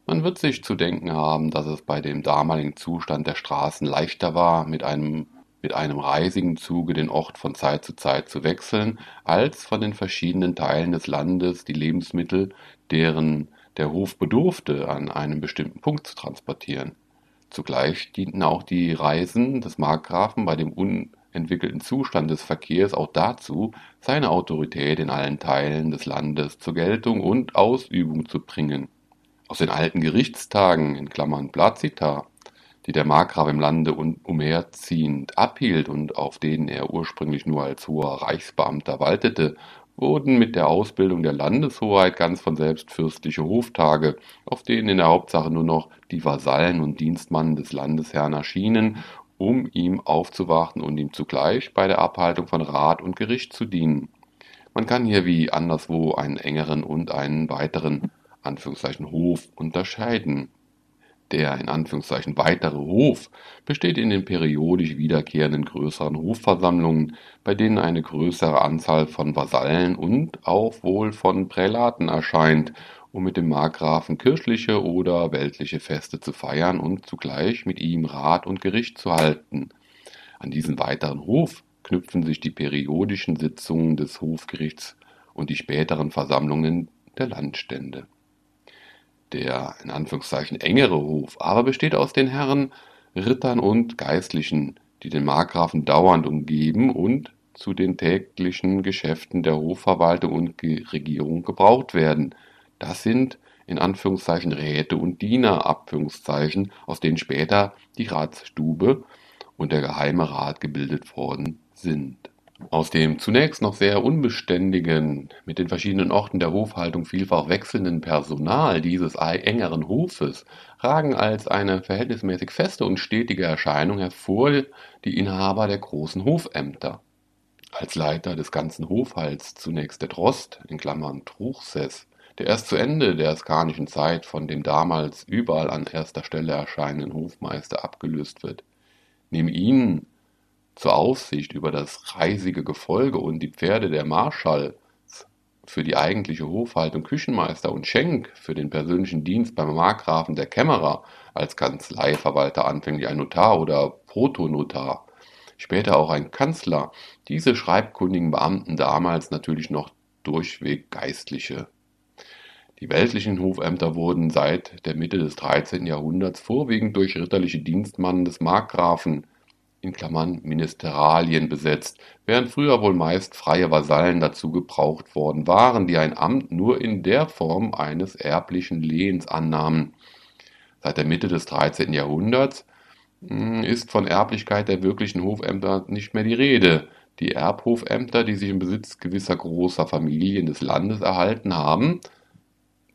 Man wird sich zu denken haben, dass es bei dem damaligen Zustand der Straßen leichter war, mit einem, mit einem reisigen Zuge den Ort von Zeit zu Zeit zu wechseln, als von den verschiedenen Teilen des Landes die Lebensmittel, deren der Hof bedurfte, an einem bestimmten Punkt zu transportieren. Zugleich dienten auch die Reisen des Markgrafen bei dem unentwickelten Zustand des Verkehrs auch dazu, seine Autorität in allen Teilen des Landes zur Geltung und Ausübung zu bringen. Aus den alten Gerichtstagen (Plazita), die der Markgraf im Lande umherziehend abhielt und auf denen er ursprünglich nur als hoher Reichsbeamter waltete, wurden mit der Ausbildung der Landeshoheit ganz von selbst fürstliche Hoftage, auf denen in der Hauptsache nur noch die Vasallen und Dienstmannen des Landesherrn erschienen, um ihm aufzuwarten und ihm zugleich bei der Abhaltung von Rat und Gericht zu dienen. Man kann hier wie anderswo einen engeren und einen weiteren Anführungszeichen Hof unterscheiden. Der in Anführungszeichen weitere Hof besteht in den periodisch wiederkehrenden größeren Hofversammlungen, bei denen eine größere Anzahl von Vasallen und auch wohl von Prälaten erscheint, um mit dem Markgrafen kirchliche oder weltliche Feste zu feiern und zugleich mit ihm Rat und Gericht zu halten. An diesen weiteren Hof knüpfen sich die periodischen Sitzungen des Hofgerichts und die späteren Versammlungen der Landstände der in Anführungszeichen engere Hof aber besteht aus den Herren, Rittern und Geistlichen, die den Markgrafen dauernd umgeben und zu den täglichen Geschäften der Hofverwaltung und Regierung gebraucht werden. Das sind in Anführungszeichen Räte und Diener, Abführungszeichen, aus denen später die Ratsstube und der Geheime Rat gebildet worden sind. Aus dem zunächst noch sehr unbeständigen, mit den verschiedenen Orten der Hofhaltung vielfach wechselnden Personal dieses engeren Hofes ragen als eine verhältnismäßig feste und stetige Erscheinung hervor die Inhaber der großen Hofämter. Als Leiter des ganzen Hofhalts zunächst der Drost in Klammern (Truchsess), der erst zu Ende der askanischen Zeit von dem damals überall an erster Stelle erscheinenden Hofmeister abgelöst wird. Neben ihnen zur Aufsicht über das reisige Gefolge und die Pferde der Marschalls, für die eigentliche Hofhaltung Küchenmeister und Schenk, für den persönlichen Dienst beim Markgrafen der Kämmerer, als Kanzleiverwalter anfänglich ein Notar oder Protonotar, später auch ein Kanzler, diese schreibkundigen Beamten damals natürlich noch durchweg Geistliche. Die weltlichen Hofämter wurden seit der Mitte des 13. Jahrhunderts vorwiegend durch ritterliche Dienstmannen des Markgrafen (Ministeralien) besetzt, während früher wohl meist freie Vasallen dazu gebraucht worden waren, die ein Amt nur in der Form eines erblichen Lehens annahmen. Seit der Mitte des 13. Jahrhunderts hm, ist von Erblichkeit der wirklichen Hofämter nicht mehr die Rede. Die Erbhofämter, die sich im Besitz gewisser großer Familien des Landes erhalten haben,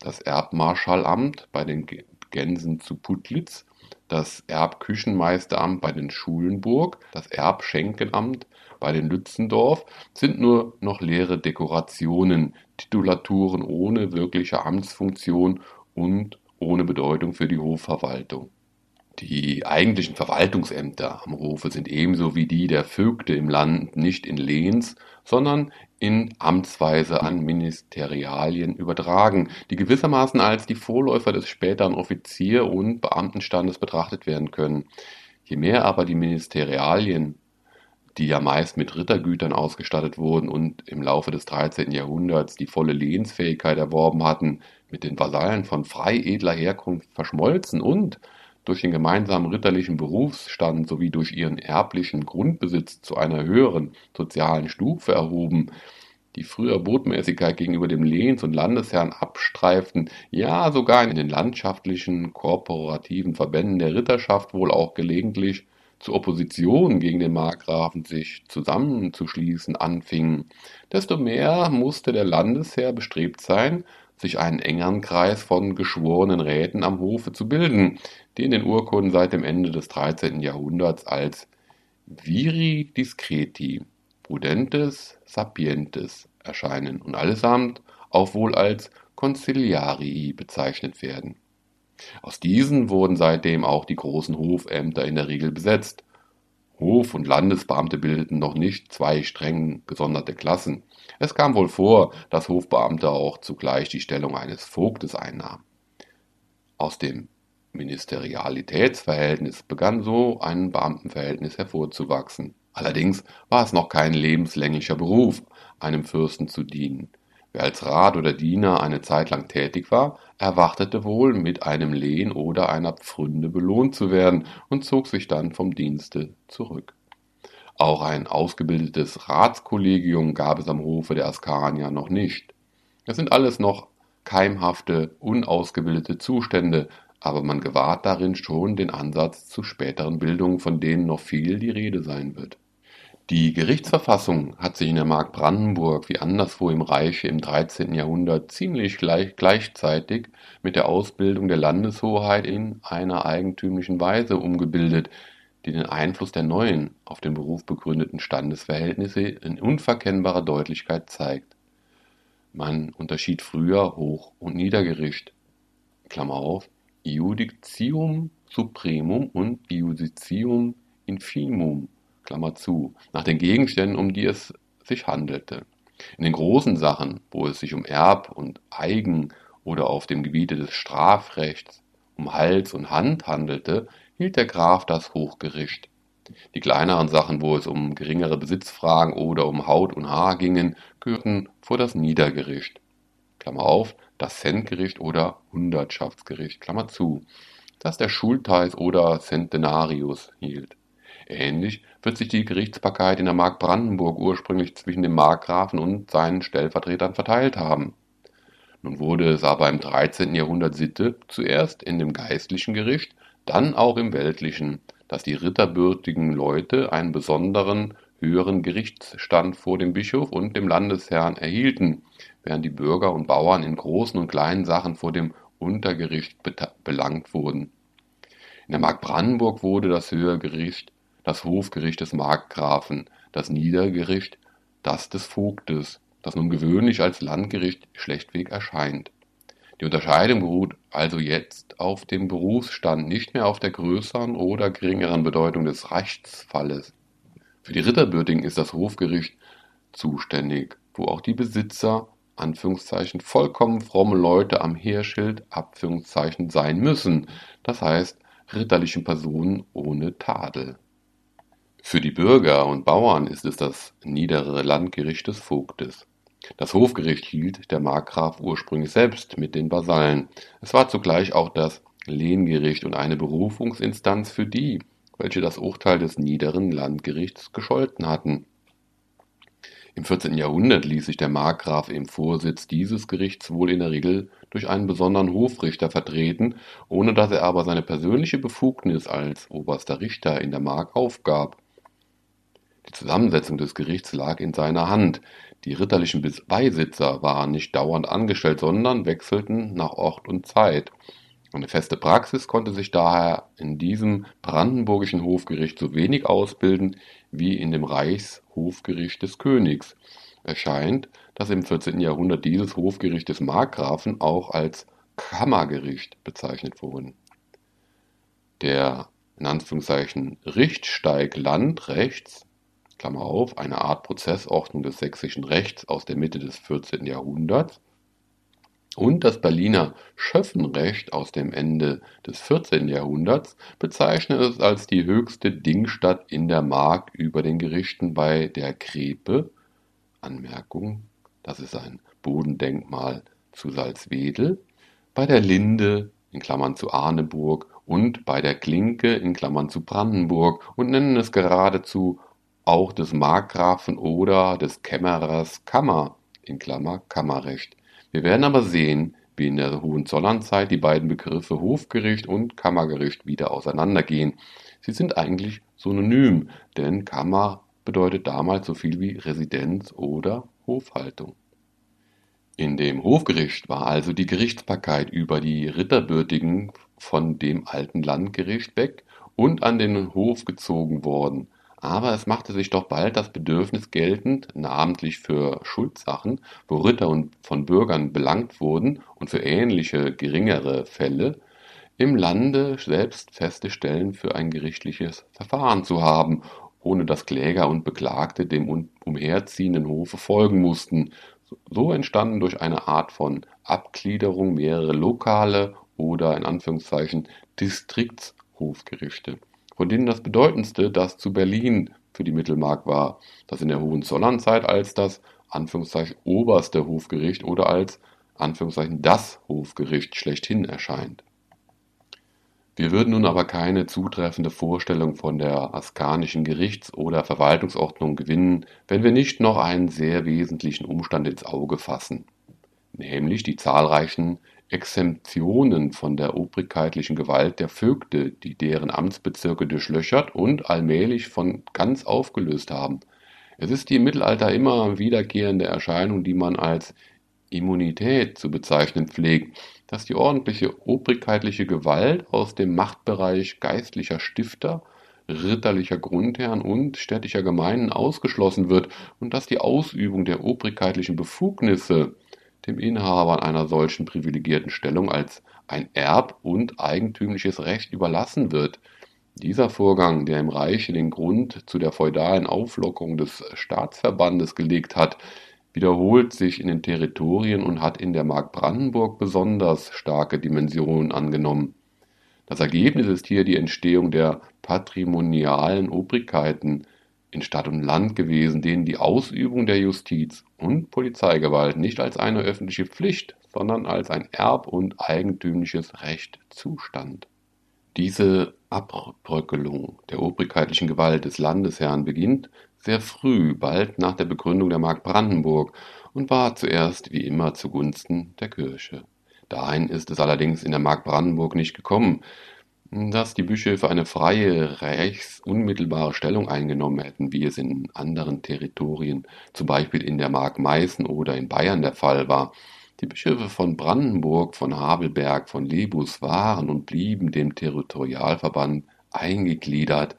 das Erbmarschallamt bei den Gänsen zu Putlitz das Erbküchenmeisteramt bei den Schulenburg, das Erbschenkenamt bei den Lützendorf sind nur noch leere Dekorationen, Titulaturen ohne wirkliche Amtsfunktion und ohne Bedeutung für die Hofverwaltung. Die eigentlichen Verwaltungsämter am Hofe sind ebenso wie die der Vögte im Land nicht in Lehns, sondern in Amtsweise an Ministerialien übertragen, die gewissermaßen als die Vorläufer des späteren Offizier- und Beamtenstandes betrachtet werden können. Je mehr aber die Ministerialien, die ja meist mit Rittergütern ausgestattet wurden und im Laufe des 13. Jahrhunderts die volle Lehnsfähigkeit erworben hatten, mit den Vasallen von frei edler Herkunft verschmolzen und durch den gemeinsamen ritterlichen Berufsstand sowie durch ihren erblichen Grundbesitz zu einer höheren sozialen Stufe erhoben, die früher Botmäßigkeit gegenüber dem Lehns- und Landesherrn abstreiften, ja sogar in den landschaftlichen, korporativen Verbänden der Ritterschaft wohl auch gelegentlich zur Opposition gegen den Markgrafen sich zusammenzuschließen anfingen, desto mehr musste der Landesherr bestrebt sein, sich einen engeren Kreis von geschworenen Räten am Hofe zu bilden, die in den Urkunden seit dem Ende des 13. Jahrhunderts als viri discreti, prudentes sapientes erscheinen und allesamt auch wohl als conciliarii bezeichnet werden. Aus diesen wurden seitdem auch die großen Hofämter in der Regel besetzt. Hof- und Landesbeamte bildeten noch nicht zwei streng gesonderte Klassen. Es kam wohl vor, dass Hofbeamte auch zugleich die Stellung eines Vogtes einnahmen. Aus dem Ministerialitätsverhältnis begann so ein Beamtenverhältnis hervorzuwachsen. Allerdings war es noch kein lebenslänglicher Beruf, einem Fürsten zu dienen. Wer als Rat oder Diener eine Zeit lang tätig war, erwartete wohl, mit einem Lehen oder einer Pfründe belohnt zu werden und zog sich dann vom Dienste zurück. Auch ein ausgebildetes Ratskollegium gab es am Hofe der Askanier noch nicht. Es sind alles noch keimhafte, unausgebildete Zustände, aber man gewahrt darin schon den Ansatz zu späteren Bildungen, von denen noch viel die Rede sein wird. Die Gerichtsverfassung hat sich in der Mark Brandenburg wie anderswo im Reiche im 13. Jahrhundert ziemlich gleich, gleichzeitig mit der Ausbildung der Landeshoheit in einer eigentümlichen Weise umgebildet, die den Einfluss der neuen, auf den Beruf begründeten Standesverhältnisse in unverkennbarer Deutlichkeit zeigt. Man unterschied früher Hoch- und Niedergericht Klammer auf, Iudicium supremum und Iudicium infimum Klammer zu, nach den Gegenständen, um die es sich handelte. In den großen Sachen, wo es sich um Erb und Eigen oder auf dem Gebiete des Strafrechts um Hals und Hand handelte, hielt der Graf das Hochgericht. Die kleineren Sachen, wo es um geringere Besitzfragen oder um Haut und Haar gingen, gehörten vor das Niedergericht. Klammer auf, das Centgericht oder Hundertschaftsgericht, Klammer zu, das der Schultheiß oder Centenarius hielt. Ähnlich wird sich die Gerichtsbarkeit in der Mark Brandenburg ursprünglich zwischen dem Markgrafen und seinen Stellvertretern verteilt haben. Nun wurde es aber im 13. Jahrhundert Sitte, zuerst in dem geistlichen Gericht, dann auch im weltlichen, dass die ritterbürtigen Leute einen besonderen höheren Gerichtsstand vor dem Bischof und dem Landesherrn erhielten, während die Bürger und Bauern in großen und kleinen Sachen vor dem Untergericht belangt wurden. In der Mark Brandenburg wurde das höhere Gericht das Hofgericht des Markgrafen, das Niedergericht das des Vogtes, das nun gewöhnlich als Landgericht schlechtweg erscheint. Die Unterscheidung beruht also jetzt auf dem Berufsstand, nicht mehr auf der größeren oder geringeren Bedeutung des Rechtsfalles. Für die Ritterbürtigen ist das Hofgericht zuständig, wo auch die Besitzer Anführungszeichen vollkommen fromme Leute am Heerschild Abführungszeichen sein müssen, das heißt ritterlichen Personen ohne Tadel. Für die Bürger und Bauern ist es das niedere Landgericht des Vogtes. Das Hofgericht hielt der Markgraf ursprünglich selbst mit den Vasallen. Es war zugleich auch das Lehngericht und eine Berufungsinstanz für die, welche das Urteil des niederen Landgerichts gescholten hatten. Im 14. Jahrhundert ließ sich der Markgraf im Vorsitz dieses Gerichts wohl in der Regel durch einen besonderen Hofrichter vertreten, ohne dass er aber seine persönliche Befugnis als oberster Richter in der Mark aufgab. Die Zusammensetzung des Gerichts lag in seiner Hand. Die ritterlichen Beisitzer waren nicht dauernd angestellt, sondern wechselten nach Ort und Zeit. Eine feste Praxis konnte sich daher in diesem brandenburgischen Hofgericht so wenig ausbilden wie in dem Reichshofgericht des Königs. Es scheint, dass im 14. Jahrhundert dieses Hofgericht des Markgrafen auch als Kammergericht bezeichnet wurde. Der in Anführungszeichen Richtsteig Landrechts Klammer auf, eine Art Prozessordnung des sächsischen Rechts aus der Mitte des 14. Jahrhunderts und das Berliner Schöffenrecht aus dem Ende des 14. Jahrhunderts bezeichnet es als die höchste Dingstatt in der Mark über den Gerichten bei der Krepe Anmerkung, das ist ein Bodendenkmal zu Salzwedel, bei der Linde in Klammern zu Arneburg und bei der Klinke in Klammern zu Brandenburg und nennen es geradezu auch des Markgrafen oder des Kämmerers Kammer in Klammer (Kammerrecht). Wir werden aber sehen, wie in der Hohenzollernstzeit die beiden Begriffe Hofgericht und Kammergericht wieder auseinandergehen. Sie sind eigentlich Synonym, denn Kammer bedeutet damals so viel wie Residenz oder Hofhaltung. In dem Hofgericht war also die Gerichtsbarkeit über die Ritterbürtigen von dem alten Landgericht weg und an den Hof gezogen worden. Aber es machte sich doch bald das Bedürfnis geltend, namentlich für Schuldsachen, wo Ritter und von Bürgern belangt wurden und für ähnliche geringere Fälle, im Lande selbst feste Stellen für ein gerichtliches Verfahren zu haben, ohne dass Kläger und Beklagte dem umherziehenden Hofe folgen mussten. So entstanden durch eine Art von Abgliederung mehrere lokale oder in Anführungszeichen Distriktshofgerichte von denen das bedeutendste das zu Berlin für die Mittelmark war, das in der Hohenzollernzeit als das Anführungszeichen oberste Hofgericht oder als Anführungszeichen das Hofgericht schlechthin erscheint. Wir würden nun aber keine zutreffende Vorstellung von der askanischen Gerichts- oder Verwaltungsordnung gewinnen, wenn wir nicht noch einen sehr wesentlichen Umstand ins Auge fassen, nämlich die zahlreichen Exemptionen von der obrigkeitlichen Gewalt der Vögte, die deren Amtsbezirke durchlöchert und allmählich von ganz aufgelöst haben. Es ist die im Mittelalter immer wiederkehrende Erscheinung, die man als Immunität zu bezeichnen pflegt, dass die ordentliche obrigkeitliche Gewalt aus dem Machtbereich geistlicher Stifter, ritterlicher Grundherren und städtischer Gemeinden ausgeschlossen wird und dass die Ausübung der obrigkeitlichen Befugnisse dem Inhaber einer solchen privilegierten Stellung als ein erb- und eigentümliches Recht überlassen wird. Dieser Vorgang, der im Reiche den Grund zu der feudalen Auflockerung des Staatsverbandes gelegt hat, wiederholt sich in den Territorien und hat in der Mark Brandenburg besonders starke Dimensionen angenommen. Das Ergebnis ist hier die Entstehung der patrimonialen Obrigkeiten, in Stadt und Land gewesen, denen die Ausübung der Justiz und Polizeigewalt nicht als eine öffentliche Pflicht, sondern als ein erb- und eigentümliches Recht zustand. Diese Abbröckelung der obrigkeitlichen Gewalt des Landesherrn beginnt sehr früh, bald nach der Begründung der Mark Brandenburg und war zuerst wie immer zugunsten der Kirche. Dahin ist es allerdings in der Mark Brandenburg nicht gekommen, dass die Bischöfe eine freie, rechtsunmittelbare Stellung eingenommen hätten, wie es in anderen Territorien, zum Beispiel in der Mark Meißen oder in Bayern der Fall war. Die Bischöfe von Brandenburg, von Habelberg, von Lebus waren und blieben dem Territorialverband eingegliedert,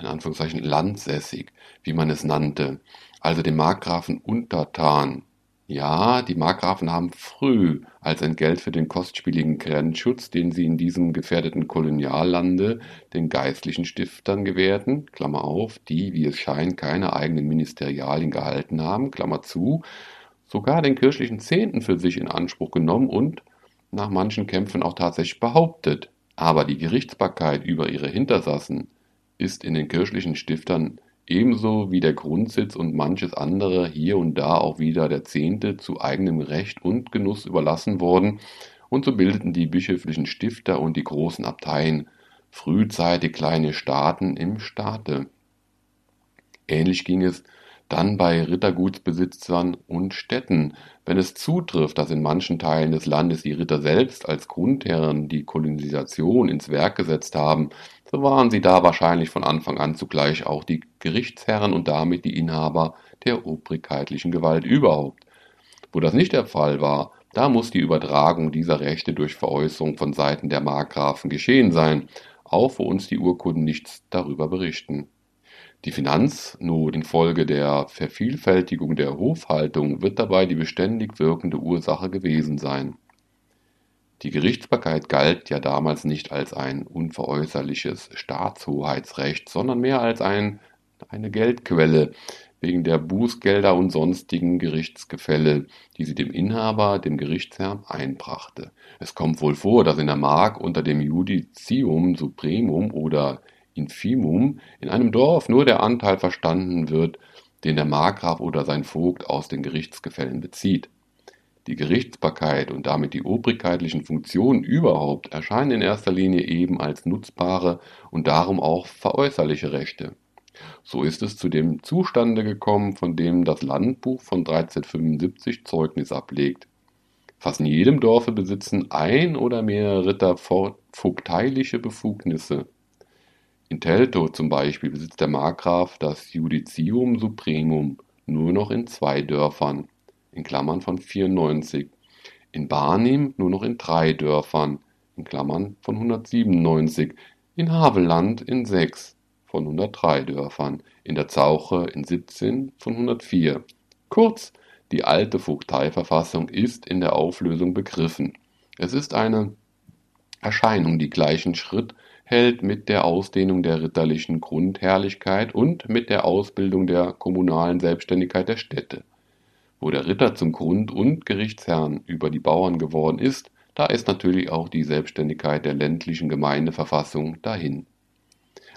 in Anführungszeichen landsässig, wie man es nannte, also dem Markgrafen untertan, ja, die Markgrafen haben früh als Entgelt für den kostspieligen Grenzschutz, den sie in diesem gefährdeten Koloniallande den geistlichen Stiftern gewährten Klammer auf, die, wie es scheint, keine eigenen Ministerialien gehalten haben Klammer zu, sogar den kirchlichen Zehnten für sich in Anspruch genommen und nach manchen Kämpfen auch tatsächlich behauptet. Aber die Gerichtsbarkeit über ihre Hintersassen ist in den kirchlichen Stiftern ebenso wie der Grundsitz und manches andere hier und da auch wieder der Zehnte zu eigenem Recht und Genuss überlassen worden, und so bildeten die bischöflichen Stifter und die großen Abteien frühzeitig kleine Staaten im Staate. Ähnlich ging es dann bei Rittergutsbesitzern und Städten, wenn es zutrifft, dass in manchen Teilen des Landes die Ritter selbst als Grundherren die Kolonisation ins Werk gesetzt haben, so waren sie da wahrscheinlich von Anfang an zugleich auch die Gerichtsherren und damit die Inhaber der obrigkeitlichen Gewalt überhaupt. Wo das nicht der Fall war, da muss die Übertragung dieser Rechte durch Veräußerung von Seiten der Markgrafen geschehen sein, auch wo uns die Urkunden nichts darüber berichten. Die Finanznot infolge der Vervielfältigung der Hofhaltung wird dabei die beständig wirkende Ursache gewesen sein. Die Gerichtsbarkeit galt ja damals nicht als ein unveräußerliches Staatshoheitsrecht, sondern mehr als ein, eine Geldquelle wegen der Bußgelder und sonstigen Gerichtsgefälle, die sie dem Inhaber, dem Gerichtsherrn, einbrachte. Es kommt wohl vor, dass in der Mark unter dem Judicium Supremum oder Infimum in einem Dorf nur der Anteil verstanden wird, den der Markgraf oder sein Vogt aus den Gerichtsgefällen bezieht. Die Gerichtsbarkeit und damit die obrigkeitlichen Funktionen überhaupt erscheinen in erster Linie eben als nutzbare und darum auch veräußerliche Rechte. So ist es zu dem Zustande gekommen, von dem das Landbuch von 1375 Zeugnis ablegt. Fast in jedem Dorfe besitzen ein oder mehrere Ritter vogteiliche Befugnisse In Teltow zum Beispiel besitzt der Markgraf das Judicium Supremum nur noch in zwei Dörfern in Klammern von 94, in Barnim nur noch in drei Dörfern in Klammern von 197, in Havelland in sechs von 103 Dörfern, in der Zauche in 17 von 104. Kurz, die alte Vogteiverfassung ist in der Auflösung begriffen. Es ist eine Erscheinung, die gleichen Schritt hält mit der Ausdehnung der ritterlichen Grundherrlichkeit und mit der Ausbildung der kommunalen Selbstständigkeit der Städte. Wo der Ritter zum Grund- und Gerichtsherrn über die Bauern geworden ist, da ist natürlich auch die Selbstständigkeit der ländlichen Gemeindeverfassung dahin.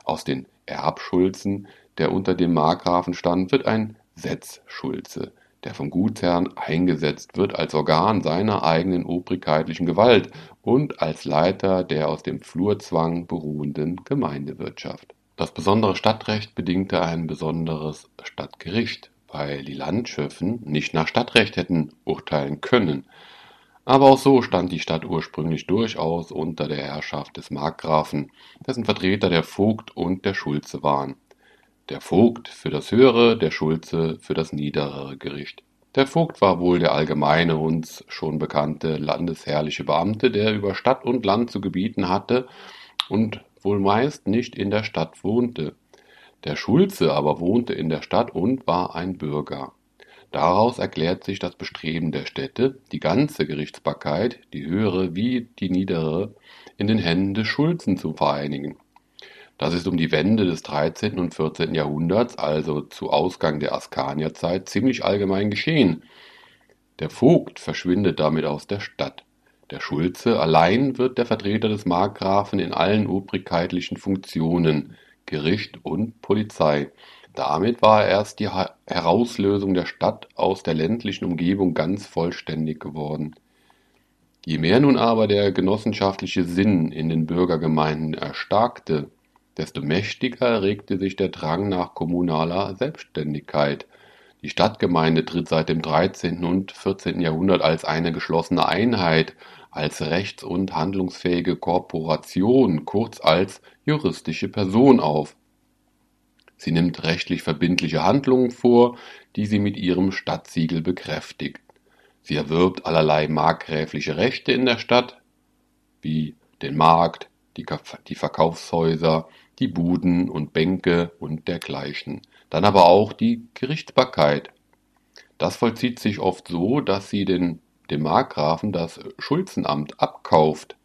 Aus den Erbschulzen, der unter dem Markgrafen stand, wird ein Setzschulze, der vom Gutsherrn eingesetzt wird als Organ seiner eigenen obrigkeitlichen Gewalt und als Leiter der aus dem Flurzwang beruhenden Gemeindewirtschaft. Das besondere Stadtrecht bedingte ein besonderes Stadtgericht, weil die Landschöffen nicht nach Stadtrecht hätten urteilen können. Aber auch so stand die Stadt ursprünglich durchaus unter der Herrschaft des Markgrafen, dessen Vertreter der Vogt und der Schulze waren. Der Vogt für das höhere, der Schulze für das niederere Gericht. Der Vogt war wohl der allgemeine, uns schon bekannte landesherrliche Beamte, der über Stadt und Land zu gebieten hatte und wohl meist nicht in der Stadt wohnte. Der Schulze aber wohnte in der Stadt und war ein Bürger. Daraus erklärt sich das Bestreben der Städte, die ganze Gerichtsbarkeit, die höhere wie die niedere, in den Händen des Schulzen zu vereinigen. Das ist um die Wende des 13. und 14. Jahrhunderts, also zu Ausgang der Askanierzeit, ziemlich allgemein geschehen. Der Vogt verschwindet damit aus der Stadt. Der Schulze allein wird der Vertreter des Markgrafen in allen obrigkeitlichen Funktionen, Gericht und Polizei. Damit war erst die Herauslösung der Stadt aus der ländlichen Umgebung ganz vollständig geworden. Je mehr nun aber der genossenschaftliche Sinn in den Bürgergemeinden erstarkte, desto mächtiger regte sich der Drang nach kommunaler Selbstständigkeit. Die Stadtgemeinde tritt seit dem 13. und 14. Jahrhundert als eine geschlossene Einheit als rechts- und handlungsfähige Korporation, kurz als juristische Person auf. Sie nimmt rechtlich verbindliche Handlungen vor, die sie mit ihrem Stadtsiegel bekräftigt. Sie erwirbt allerlei markgräfliche Rechte in der Stadt, wie den Markt, die, die Verkaufshäuser, die Buden und Bänke und dergleichen. Dann aber auch die Gerichtsbarkeit. Das vollzieht sich oft so, dass sie den dem Markgrafen das Schulzenamt abkauft.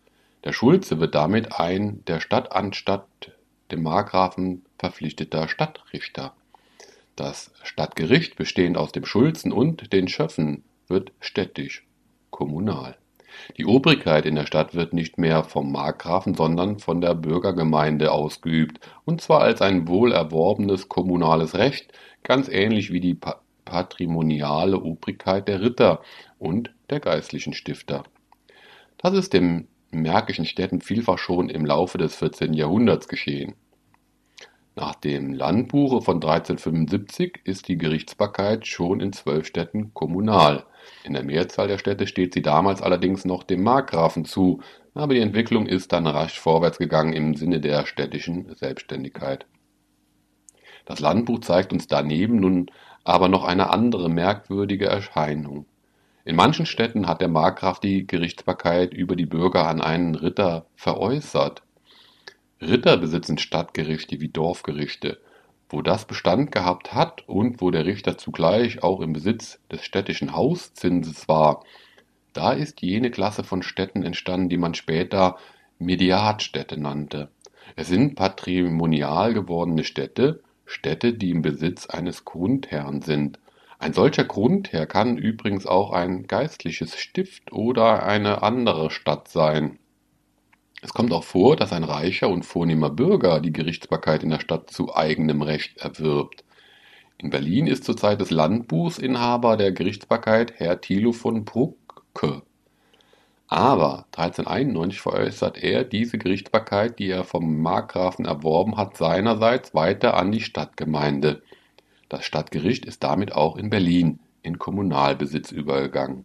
Der Schulze wird damit ein der Stadt anstatt dem Markgrafen verpflichteter Stadtrichter. Das Stadtgericht, bestehend aus dem Schulzen und den Schöffen, wird städtisch, kommunal. Die Obrigkeit in der Stadt wird nicht mehr vom Markgrafen, sondern von der Bürgergemeinde ausgeübt, und zwar als ein wohl erworbenes kommunales Recht, ganz ähnlich wie die patrimoniale Obrigkeit der Ritter und der geistlichen Stifter. Das ist den märkischen Städten vielfach schon im Laufe des 14. Jahrhunderts geschehen. Nach dem Landbuche von 1375 ist die Gerichtsbarkeit schon in zwölf Städten kommunal. In der Mehrzahl der Städte steht sie damals allerdings noch dem Markgrafen zu, aber die Entwicklung ist dann rasch vorwärts gegangen im Sinne der städtischen Selbstständigkeit. Das Landbuch zeigt uns daneben nun aber noch eine andere merkwürdige Erscheinung. In manchen Städten hat der Markgraf die Gerichtsbarkeit über die Bürger an einen Ritter veräußert. Ritter besitzen Stadtgerichte wie Dorfgerichte. Wo das Bestand gehabt hat und wo der Richter zugleich auch im Besitz des städtischen Hauszinses war, da ist jene Klasse von Städten entstanden, die man später Mediatstädte nannte. Es sind patrimonial gewordene Städte, Städte, die im Besitz eines Grundherrn sind. Ein solcher Grundherr kann übrigens auch ein geistliches Stift oder eine andere Stadt sein. Es kommt auch vor, dass ein reicher und vornehmer Bürger die Gerichtsbarkeit in der Stadt zu eigenem Recht erwirbt. In Berlin ist zur Zeit des Landbuchs Inhaber der Gerichtsbarkeit Herr Thilo von Brucke aber 1391 veräußert er diese Gerichtsbarkeit, die er vom Markgrafen erworben hat, seinerseits weiter an die Stadtgemeinde. Das Stadtgericht ist damit auch in Berlin in Kommunalbesitz übergegangen.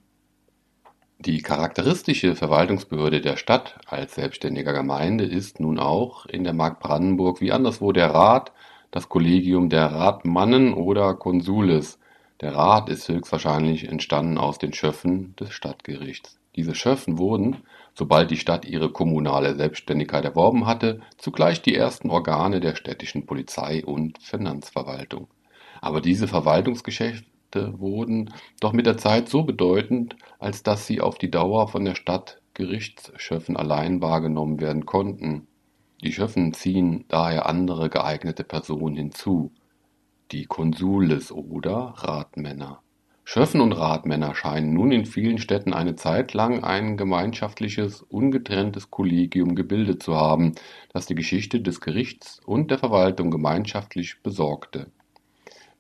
Die charakteristische Verwaltungsbehörde der Stadt als selbstständiger Gemeinde ist nun auch in der Mark Brandenburg wie anderswo der Rat, das Kollegium der Ratmannen oder Consules. Der Rat ist höchstwahrscheinlich entstanden aus den Schöffen des Stadtgerichts. Diese Schöffen wurden, sobald die Stadt ihre kommunale Selbstständigkeit erworben hatte, zugleich die ersten Organe der städtischen Polizei und Finanzverwaltung. Aber diese Verwaltungsgeschäfte wurden doch mit der Zeit so bedeutend, als dass sie auf die Dauer von der Stadt Gerichtsschöffen allein wahrgenommen werden konnten. Die Schöffen ziehen daher andere geeignete Personen hinzu, die Consules oder Ratmänner. Schöffen und Ratmänner scheinen nun in vielen Städten eine Zeit lang ein gemeinschaftliches, ungetrenntes Kollegium gebildet zu haben, das die Geschichte des Gerichts und der Verwaltung gemeinschaftlich besorgte.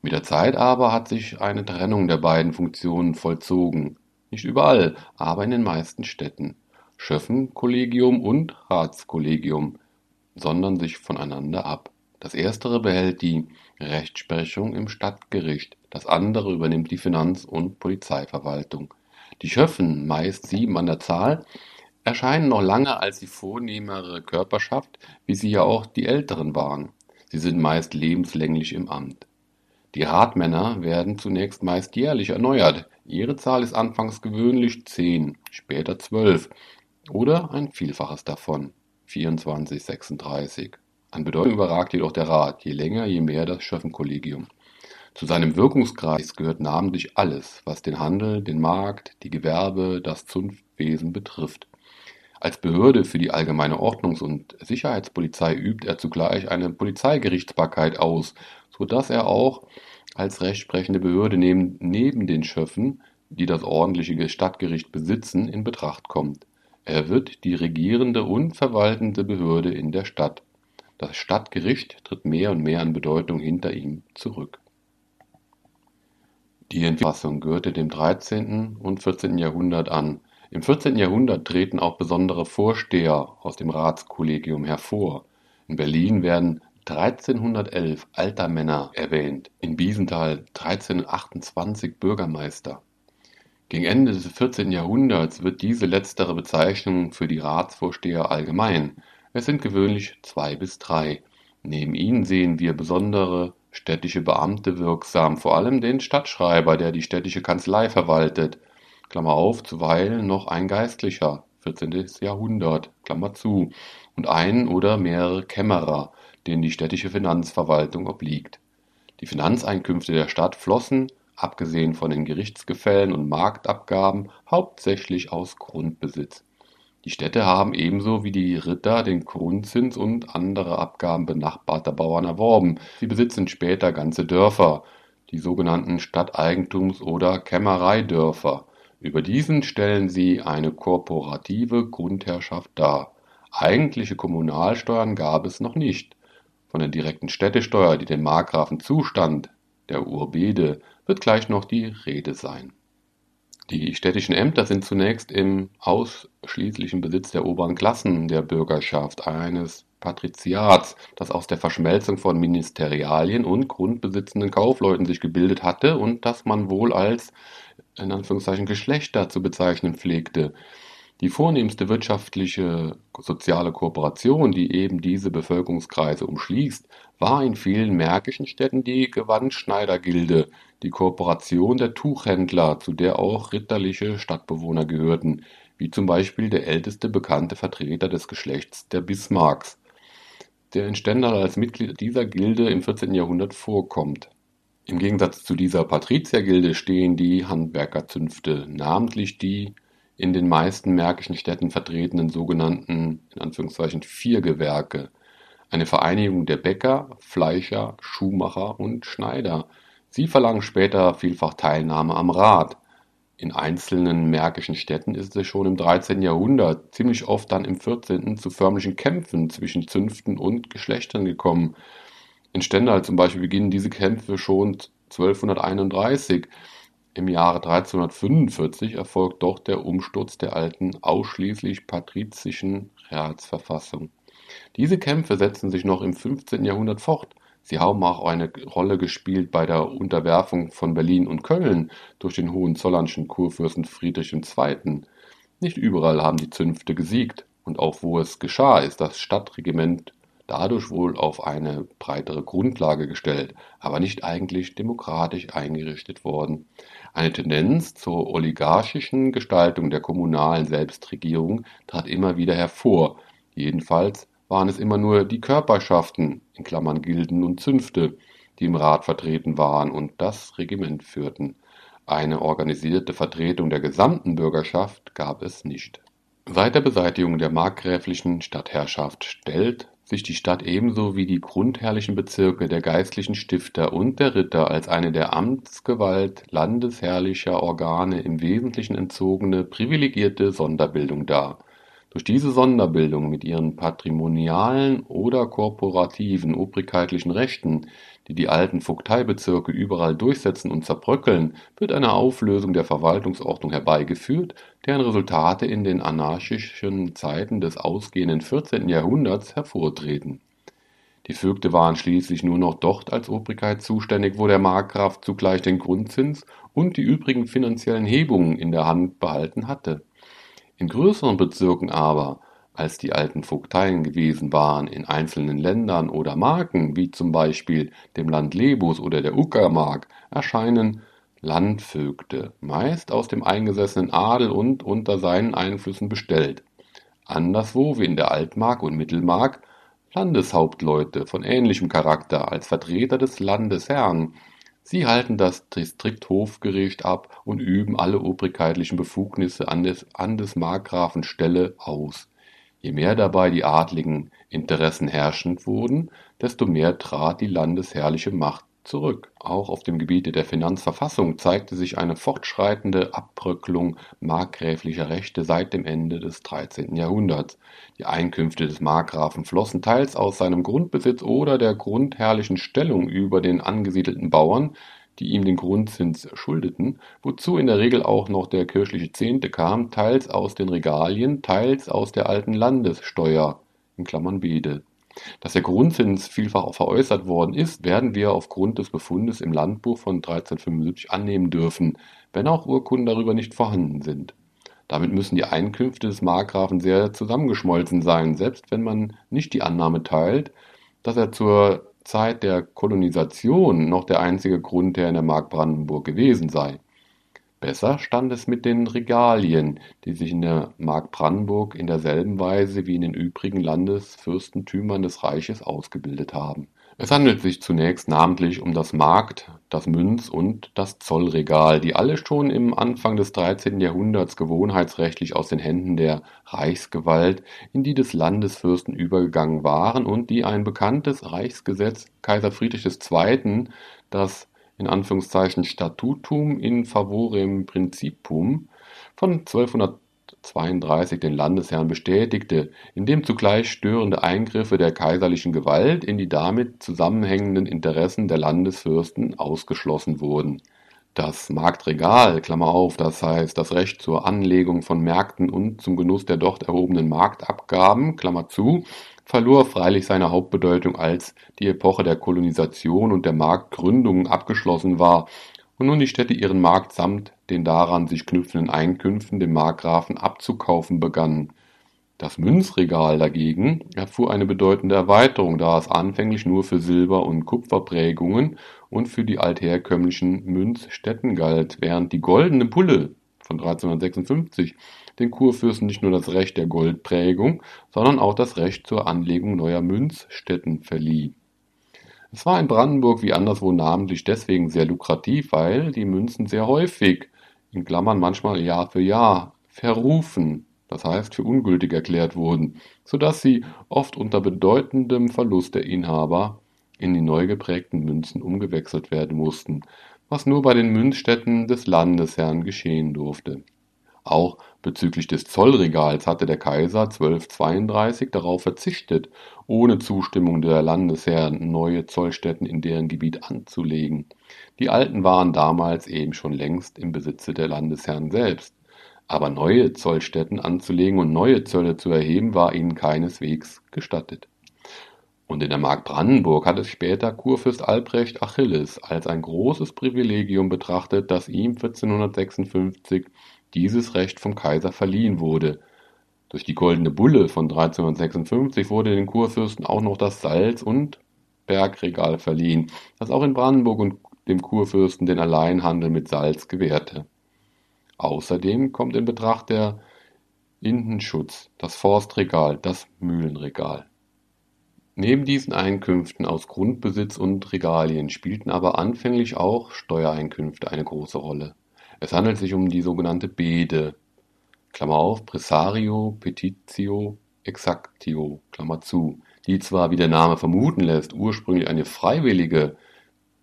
Mit der Zeit aber hat sich eine Trennung der beiden Funktionen vollzogen, nicht überall, aber in den meisten Städten. Schöffenkollegium und Ratskollegium sondern sich voneinander ab. Das erstere behält die Rechtsprechung im Stadtgericht, das andere übernimmt die Finanz- und Polizeiverwaltung. Die Schöffen, meist sieben an der Zahl, erscheinen noch lange als die vornehmere Körperschaft, wie sie ja auch die älteren waren. Sie sind meist lebenslänglich im Amt. Die Ratmänner werden zunächst meist jährlich erneuert. Ihre Zahl ist anfangs gewöhnlich zehn, später zwölf oder ein Vielfaches davon, 24, 36. An Bedeutung überragt jedoch der Rat, je länger, je mehr das Schöffenkollegium. Zu seinem Wirkungskreis gehört namentlich alles, was den Handel, den Markt, die Gewerbe, das Zunftwesen betrifft. Als Behörde für die allgemeine Ordnungs- und Sicherheitspolizei übt er zugleich eine Polizeigerichtsbarkeit aus so dass er auch als rechtsprechende Behörde neben, neben den Schöffen, die das ordentliche Stadtgericht besitzen, in Betracht kommt. Er wird die regierende und verwaltende Behörde in der Stadt. Das Stadtgericht tritt mehr und mehr an Bedeutung hinter ihm zurück. Die Entfassung gehörte dem 13. und 14. Jahrhundert an. Im 14. Jahrhundert treten auch besondere Vorsteher aus dem Ratskollegium hervor. In Berlin werden 1311 Altermänner erwähnt, in Biesenthal 1328 Bürgermeister. Gegen Ende des 14. Jahrhunderts wird diese letztere Bezeichnung für die Ratsvorsteher allgemein. Es sind gewöhnlich zwei bis drei. Neben ihnen sehen wir besondere städtische Beamte wirksam, vor allem den Stadtschreiber, der die städtische Kanzlei verwaltet. Klammer auf, zuweilen noch ein Geistlicher, 14. Jahrhundert, Klammer zu, und ein oder mehrere Kämmerer, denen die städtische Finanzverwaltung obliegt. Die Finanzeinkünfte der Stadt flossen, abgesehen von den Gerichtsgefällen und Marktabgaben, hauptsächlich aus Grundbesitz. Die Städte haben ebenso wie die Ritter den Grundzins und andere Abgaben benachbarter Bauern erworben. Sie besitzen später ganze Dörfer, die sogenannten Stadteigentums- oder Kämmereidörfer. Über diesen stellen sie eine korporative Grundherrschaft dar. Eigentliche Kommunalsteuern gab es noch nicht. Von der direkten Städtesteuer, die dem Markgrafen zustand, der Urbede, wird gleich noch die Rede sein. Die städtischen Ämter sind zunächst im ausschließlichen Besitz der oberen Klassen der Bürgerschaft, eines Patriziats, das aus der Verschmelzung von Ministerialien und grundbesitzenden Kaufleuten sich gebildet hatte und das man wohl als in Anführungszeichen Geschlechter zu bezeichnen pflegte. Die vornehmste wirtschaftliche soziale Kooperation, die eben diese Bevölkerungskreise umschließt, war in vielen märkischen Städten die Gewandschneidergilde, die Kooperation der Tuchhändler, zu der auch ritterliche Stadtbewohner gehörten, wie zum Beispiel der älteste bekannte Vertreter des Geschlechts der Bismarcks, der in Stendal als Mitglied dieser Gilde im 14. Jahrhundert vorkommt. Im Gegensatz zu dieser Patriziergilde stehen die Handwerkerzünfte, namentlich die in den meisten märkischen Städten vertretenen sogenannten in Anführungszeichen Viergewerke, eine Vereinigung der Bäcker, Fleischer, Schuhmacher und Schneider. Sie verlangen später vielfach Teilnahme am Rat. In einzelnen märkischen Städten ist es schon im 13. Jahrhundert, ziemlich oft dann im 14. zu förmlichen Kämpfen zwischen Zünften und Geschlechtern gekommen. In Stendal zum Beispiel beginnen diese Kämpfe schon 1231. Im Jahre 1345 erfolgt doch der Umsturz der alten ausschließlich patrizischen Ratsverfassung. Diese Kämpfe setzen sich noch im 15. Jahrhundert fort. Sie haben auch eine Rolle gespielt bei der Unterwerfung von Berlin und Köln durch den Hohenzollernschen Kurfürsten Friedrich II. Nicht überall haben die Zünfte gesiegt, und auch wo es geschah, ist das Stadtregiment dadurch wohl auf eine breitere Grundlage gestellt, aber nicht eigentlich demokratisch eingerichtet worden. Eine Tendenz zur oligarchischen Gestaltung der kommunalen Selbstregierung trat immer wieder hervor, jedenfalls waren es immer nur die Körperschaften in Klammern (Gilden und Zünfte), die im Rat vertreten waren und das Regiment führten. Eine organisierte Vertretung der gesamten Bürgerschaft gab es nicht. Seit der Beseitigung der markgräflichen Stadtherrschaft stellt sich die Stadt ebenso wie die grundherrlichen Bezirke der geistlichen Stifter und der Ritter als eine der Amtsgewalt landesherrlicher Organe im Wesentlichen entzogene, privilegierte Sonderbildung dar. Durch diese Sonderbildung mit ihren patrimonialen oder korporativen obrigkeitlichen Rechten, die die alten Vogteibezirke überall durchsetzen und zerbröckeln, wird eine Auflösung der Verwaltungsordnung herbeigeführt, deren Resultate in den anarchischen Zeiten des ausgehenden 14. Jahrhunderts hervortreten. Die Vögte waren schließlich nur noch dort als Obrigkeit zuständig, wo der Markgraf zugleich den Grundzins und die übrigen finanziellen Hebungen in der Hand behalten hatte in größeren Bezirken aber, als die alten Vogteien gewesen waren, in einzelnen Ländern oder Marken, wie zum Beispiel dem Land Lebus oder der Uckermark, erscheinen Landvögte, meist aus dem eingesessenen Adel und unter seinen Einflüssen bestellt. Anderswo, wie in der Altmark und Mittelmark, Landeshauptleute von ähnlichem Charakter als Vertreter des Landesherrn, Sie halten das Distrikthofgericht ab und üben alle obrigkeitlichen Befugnisse an des, an des Markgrafen Stelle aus. Je mehr dabei die adligen Interessen herrschend wurden, desto mehr trat die landesherrliche Macht zurück. Auch auf dem Gebiete der Finanzverfassung zeigte sich eine fortschreitende Abbröckelung markgräflicher Rechte seit dem Ende des 13. Jahrhunderts. Die Einkünfte des Markgrafen flossen teils aus seinem Grundbesitz oder der grundherrlichen Stellung über den angesiedelten Bauern, die ihm den Grundzins schuldeten, wozu in der Regel auch noch der kirchliche Zehnte kam, teils aus den Regalien, teils aus der alten Landessteuer (Bede). Dass der Grundzins vielfach auch veräußert worden ist, werden wir aufgrund des Befundes im Landbuch von 1375 annehmen dürfen, wenn auch Urkunden darüber nicht vorhanden sind. Damit müssen die Einkünfte des Markgrafen sehr zusammengeschmolzen sein, selbst wenn man nicht die Annahme teilt, dass er zur Zeit der Kolonisation noch der einzige Grundherr in der Mark Brandenburg gewesen sei Besser stand es mit den Regalien, die sich in der Mark Brandenburg in derselben Weise wie in den übrigen Landesfürstentümern des Reiches ausgebildet haben. Es handelt sich zunächst namentlich um das Markt, das Münz und das Zollregal, die alle schon im Anfang des 13. Jahrhunderts gewohnheitsrechtlich aus den Händen der Reichsgewalt in die des Landesfürsten übergegangen waren und die ein bekanntes Reichsgesetz Kaiser Friedrich II., das in Anführungszeichen Statutum in favorem principum von 1232 den Landesherren bestätigte, in dem zugleich störende Eingriffe der kaiserlichen Gewalt in die damit zusammenhängenden Interessen der Landesfürsten ausgeschlossen wurden. Das Marktregal auf, das heißt das Recht zur Anlegung von Märkten und zum Genuss der dort erhobenen Marktabgaben zu verlor freilich seine Hauptbedeutung, als die Epoche der Kolonisation und der Marktgründung abgeschlossen war und nun die Städte ihren Markt samt den daran sich knüpfenden Einkünften dem Markgrafen abzukaufen begannen. Das Münzregal dagegen erfuhr eine bedeutende Erweiterung, da es anfänglich nur für Silber- und Kupferprägungen und für die altherkömmlichen Münzstätten galt, während die Goldene Pulle von 1356 den Kurfürsten nicht nur das Recht der Goldprägung, sondern auch das Recht zur Anlegung neuer Münzstätten verlieh. Es war in Brandenburg wie anderswo namentlich deswegen sehr lukrativ, weil die Münzen sehr häufig in Klammern (manchmal Jahr für Jahr) verrufen, das heißt für ungültig erklärt wurden, so dass sie oft unter bedeutendem Verlust der Inhaber in die neu geprägten Münzen umgewechselt werden mussten, was nur bei den Münzstätten des Landesherrn geschehen durfte. Auch bezüglich des Zollregals hatte der Kaiser 1232 darauf verzichtet, ohne Zustimmung der Landesherren neue Zollstätten in deren Gebiet anzulegen. Die alten waren damals eben schon längst im Besitze der Landesherren selbst. Aber neue Zollstätten anzulegen und neue Zölle zu erheben, war ihnen keineswegs gestattet. Und in der Mark Brandenburg hat es später Kurfürst Albrecht Achilles als ein großes Privilegium betrachtet, dass ihm 1456 dieses Recht vom Kaiser verliehen wurde. Durch die Goldene Bulle von 1356 wurde den Kurfürsten auch noch das Salz- und Bergregal verliehen, das auch in Brandenburg und dem Kurfürsten den Alleinhandel mit Salz gewährte. Außerdem kommt in Betracht der Indenschutz, das Forstregal, das Mühlenregal. Neben diesen Einkünften aus Grundbesitz und Regalien spielten aber anfänglich auch Steuereinkünfte eine große Rolle. Es handelt sich um die sogenannte Bede Klammer auf, (Praesario petitio exactio), Klammer zu, die zwar, wie der Name vermuten lässt, ursprünglich eine freiwillige,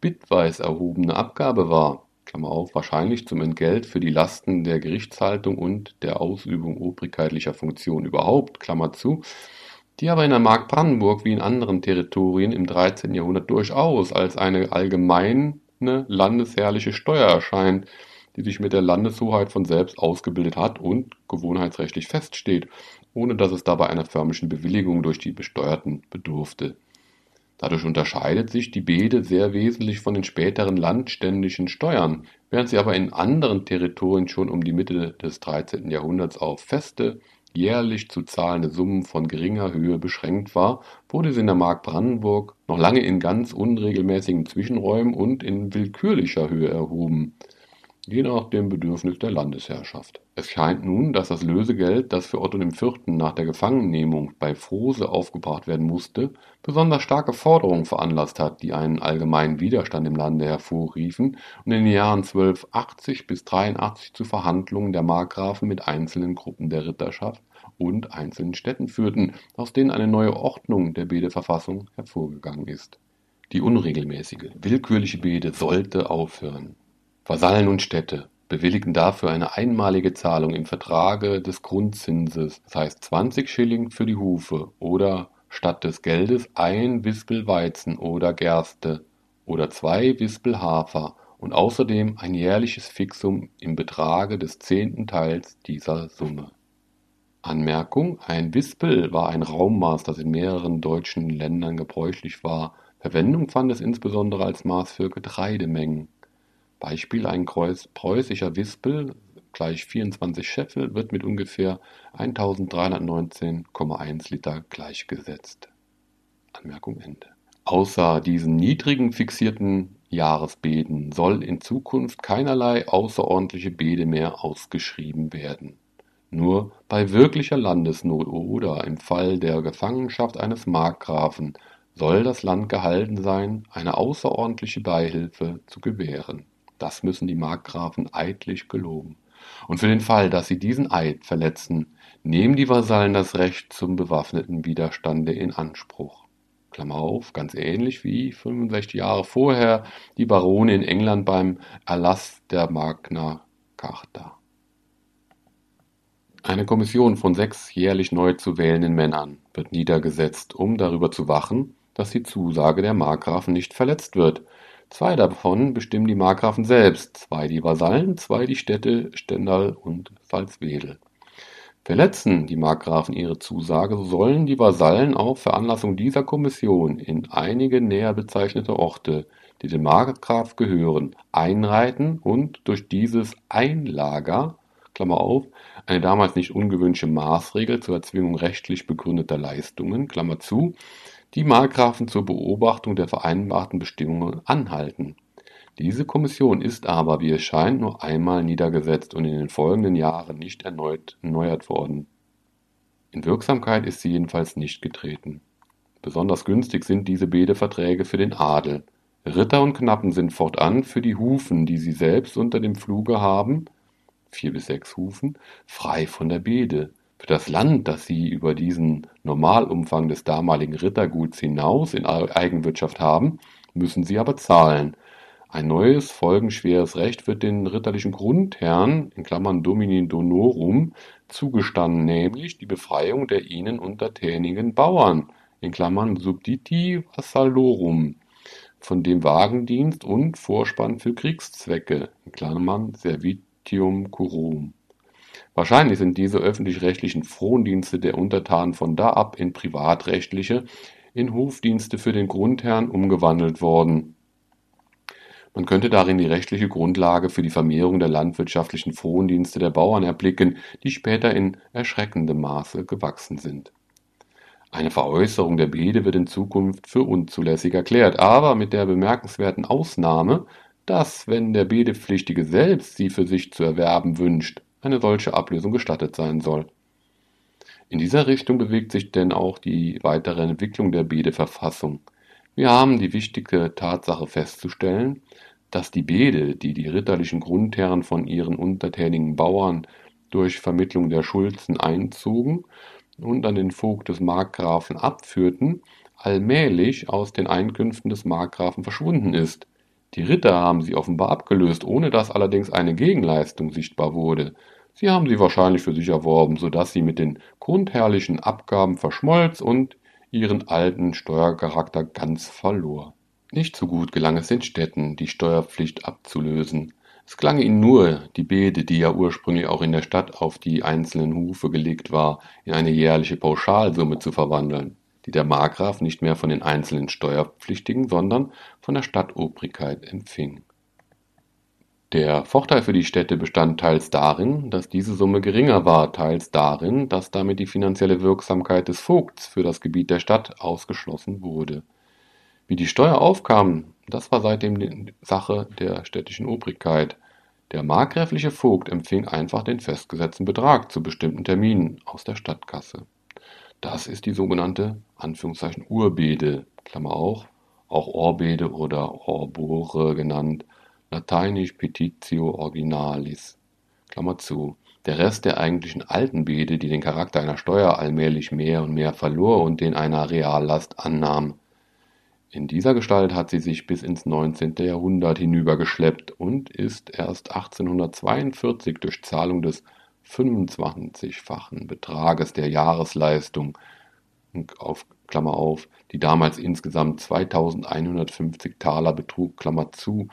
bitweis erhobene Abgabe war (wahrscheinlich zum Entgelt für die Lasten der Gerichtshaltung und der Ausübung obrigkeitlicher Funktionen überhaupt), Klammer zu, die aber in der Mark Brandenburg wie in anderen Territorien im 13. Jahrhundert durchaus als eine allgemeine landesherrliche Steuer erscheint die sich mit der Landeshoheit von selbst ausgebildet hat und gewohnheitsrechtlich feststeht, ohne dass es dabei einer förmlichen Bewilligung durch die Besteuerten bedurfte. Dadurch unterscheidet sich die Bede sehr wesentlich von den späteren landständischen Steuern, während sie aber in anderen Territorien schon um die Mitte des 13. Jahrhunderts auf feste, jährlich zu zahlende Summen von geringer Höhe beschränkt war, wurde sie in der Mark Brandenburg noch lange in ganz unregelmäßigen Zwischenräumen und in willkürlicher Höhe erhoben je nach dem Bedürfnis der Landesherrschaft. Es scheint nun, dass das Lösegeld, das für Otto IV. nach der Gefangennehmung bei Frose aufgebracht werden musste, besonders starke Forderungen veranlasst hat, die einen allgemeinen Widerstand im Lande hervorriefen und in den Jahren 1280 bis 83 zu Verhandlungen der Markgrafen mit einzelnen Gruppen der Ritterschaft und einzelnen Städten führten, aus denen eine neue Ordnung der Bedeverfassung hervorgegangen ist. Die unregelmäßige, willkürliche Bede sollte aufhören. Vasallen und Städte bewilligten dafür eine einmalige Zahlung im Vertrage des Grundzinses, das heißt 20 Schilling für die Hufe oder statt des Geldes ein Wispel Weizen oder Gerste oder zwei Wispel Hafer und außerdem ein jährliches Fixum im Betrage des zehnten Teils dieser Summe. Anmerkung: Ein Wispel war ein Raummaß, das in mehreren deutschen Ländern gebräuchlich war. Verwendung fand es insbesondere als Maß für Getreidemengen Beispiel: Ein preußischer Wispel gleich 24 Scheffel wird mit ungefähr 1319,1 Liter gleichgesetzt. Anmerkung Ende. Außer diesen niedrigen fixierten Jahresbeden soll in Zukunft keinerlei außerordentliche Bede mehr ausgeschrieben werden. Nur bei wirklicher Landesnot oder im Fall der Gefangenschaft eines Markgrafen soll das Land gehalten sein, eine außerordentliche Beihilfe zu gewähren das müssen die Markgrafen eidlich geloben. Und für den Fall, dass sie diesen Eid verletzen, nehmen die Vasallen das Recht zum bewaffneten Widerstande in Anspruch. Klammer auf, ganz ähnlich wie 65 Jahre vorher die Barone in England beim Erlass der Magna Carta. Eine Kommission von sechs jährlich neu zu wählenden Männern wird niedergesetzt, um darüber zu wachen, dass die Zusage der Markgrafen nicht verletzt wird Zwei davon bestimmen die Markgrafen selbst, zwei die Vasallen, zwei die Städte Stendal und Salzwedel. Verletzen die Markgrafen ihre Zusage, so sollen die Vasallen auf Veranlassung dieser Kommission in einige näher bezeichnete Orte, die dem Markgraf gehören, einreiten und durch dieses Einlager Klammer auf, eine damals nicht ungewöhnliche Maßregel zur Erzwingung rechtlich begründeter Leistungen Klammer zu, die Markgrafen zur Beobachtung der vereinbarten Bestimmungen anhalten. Diese Kommission ist aber, wie es scheint, nur einmal niedergesetzt und in den folgenden Jahren nicht erneut erneuert worden. In Wirksamkeit ist sie jedenfalls nicht getreten. Besonders günstig sind diese Bedeverträge für den Adel. Ritter und Knappen sind fortan für die Hufen, die sie selbst unter dem Pfluge haben, vier bis sechs Hufen, frei von der Bede. Für das Land, das sie über diesen Normalumfang des damaligen Ritterguts hinaus in Eigenwirtschaft haben, müssen sie aber zahlen. Ein neues, folgenschweres Recht wird den ritterlichen Grundherren in Klammern (Domini Donorum) zugestanden, nämlich die Befreiung der ihnen untertänigen Bauern in Klammern (Subditi vassallorum) von dem Wagendienst und Vorspann für Kriegszwecke in Klammern (Servitium curum). Wahrscheinlich sind diese öffentlich-rechtlichen Frondienste der Untertanen von da ab in privatrechtliche, in Hofdienste für den Grundherrn umgewandelt worden. Man könnte darin die rechtliche Grundlage für die Vermehrung der landwirtschaftlichen Frondienste der Bauern erblicken, die später in erschreckendem Maße gewachsen sind. Eine Veräußerung der Beede wird in Zukunft für unzulässig erklärt, aber mit der bemerkenswerten Ausnahme, dass, wenn der Bedepflichtige selbst sie für sich zu erwerben wünscht, eine solche Ablösung gestattet sein soll. In dieser Richtung bewegt sich denn auch die weitere Entwicklung der Bede-Verfassung. Wir haben die wichtige Tatsache festzustellen, dass die Bede, die die ritterlichen Grundherren von ihren untertänigen Bauern durch Vermittlung der Schulzen einzogen und an den Vogt des Markgrafen abführten, allmählich aus den Einkünften des Markgrafen verschwunden ist. Die Ritter haben sie offenbar abgelöst, ohne dass allerdings eine Gegenleistung sichtbar wurde. Sie haben sie wahrscheinlich für sich erworben, so dass sie mit den grundherrlichen Abgaben verschmolz und ihren alten Steuercharakter ganz verlor. Nicht so gut gelang es den Städten, die Steuerpflicht abzulösen. Es gelang ihnen nur, die Beete, die ja ursprünglich auch in der Stadt auf die einzelnen Hufe gelegt war, in eine jährliche Pauschalsumme zu verwandeln, die der Markgraf nicht mehr von den einzelnen Steuerpflichtigen, sondern von der Stadtobrigkeit empfing. Der Vorteil für die Städte bestand teils darin, dass diese Summe geringer war, teils darin, dass damit die finanzielle Wirksamkeit des Vogts für das Gebiet der Stadt ausgeschlossen wurde. Wie die Steuer aufkam, das war seitdem Sache der städtischen Obrigkeit. Der markgräfliche Vogt empfing einfach den festgesetzten Betrag zu bestimmten Terminen aus der Stadtkasse. Das ist die sogenannte Anführungszeichen Urbede, Klammer auf, auch Orbede oder Orbore genannt, lateinisch Petitio Originalis, Klammer zu. Der Rest der eigentlichen alten Bede, die den Charakter einer Steuer allmählich mehr und mehr verlor und den einer Reallast annahm. In dieser Gestalt hat sie sich bis ins 19. Jahrhundert hinübergeschleppt und ist erst 1842 durch Zahlung des 25-fachen Betrages der Jahresleistung auf Klammer auf, die damals insgesamt 2150 Taler betrug, Klammer zu,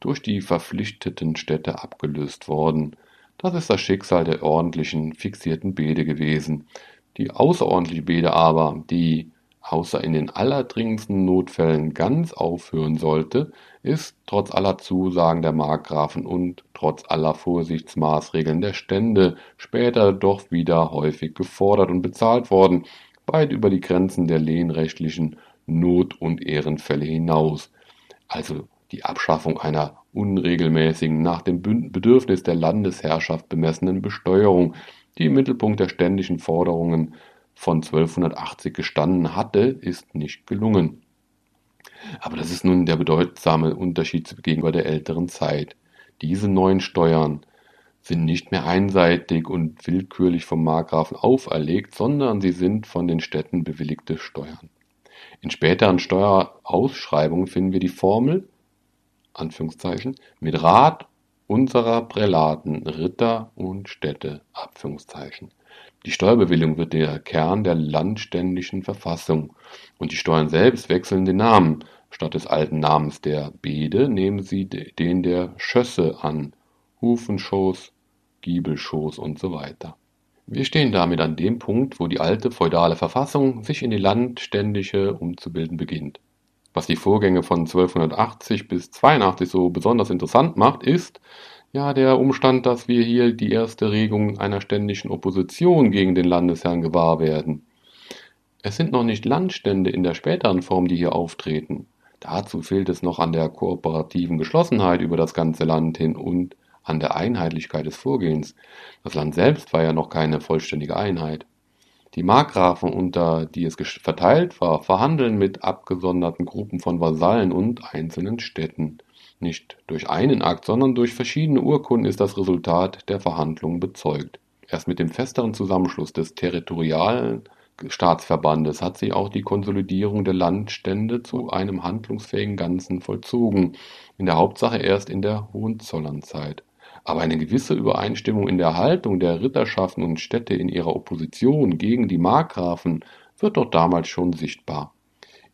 durch die verpflichteten Städte abgelöst worden. Das ist das Schicksal der ordentlichen, fixierten Bede gewesen. Die außerordentliche Bede aber, die außer in den allerdringendsten Notfällen ganz aufhören sollte, ist trotz aller Zusagen der Markgrafen und trotz aller Vorsichtsmaßregeln der Stände später doch wieder häufig gefordert und bezahlt worden, weit über die Grenzen der lehnrechtlichen Not- und Ehrenfälle hinaus. Also die Abschaffung einer unregelmäßigen, nach dem Bedürfnis der Landesherrschaft bemessenen Besteuerung, die im Mittelpunkt der ständischen Forderungen von 1280 gestanden hatte, ist nicht gelungen. Aber das ist nun der bedeutsame Unterschied gegenüber der älteren Zeit. Diese neuen Steuern sind nicht mehr einseitig und willkürlich vom Markgrafen auferlegt, sondern sie sind von den Städten bewilligte Steuern. In späteren Steuerausschreibungen finden wir die Formel mit Rat unserer Prälaten, Ritter und Städte. Die Steuerbewilligung wird der Kern der landständischen Verfassung, und die Steuern selbst wechseln den Namen. Statt des alten Namens der Bede nehmen sie den der Schösse an, Hufenschoß, Giebelschoß und so weiter. Wir stehen damit an dem Punkt, wo die alte feudale Verfassung sich in die landständische umzubilden beginnt. Was die Vorgänge von 1280 bis 82 so besonders interessant macht, ist, ja, der Umstand, dass wir hier die erste Regung einer ständischen Opposition gegen den Landesherrn gewahr werden. Es sind noch nicht Landstände in der späteren Form, die hier auftreten. Dazu fehlt es noch an der kooperativen Geschlossenheit über das ganze Land hin und an der Einheitlichkeit des Vorgehens. Das Land selbst war ja noch keine vollständige Einheit. Die Markgrafen, unter die es verteilt war, verhandeln mit abgesonderten Gruppen von Vasallen und einzelnen Städten. Nicht durch einen Akt, sondern durch verschiedene Urkunden ist das Resultat der Verhandlungen bezeugt. Erst mit dem festeren Zusammenschluss des territorialen Staatsverbandes hat sich auch die Konsolidierung der Landstände zu einem handlungsfähigen Ganzen vollzogen, in der Hauptsache erst in der Hohenzollernzeit. Aber eine gewisse Übereinstimmung in der Haltung der Ritterschaften und Städte in ihrer Opposition gegen die Markgrafen wird dort damals schon sichtbar.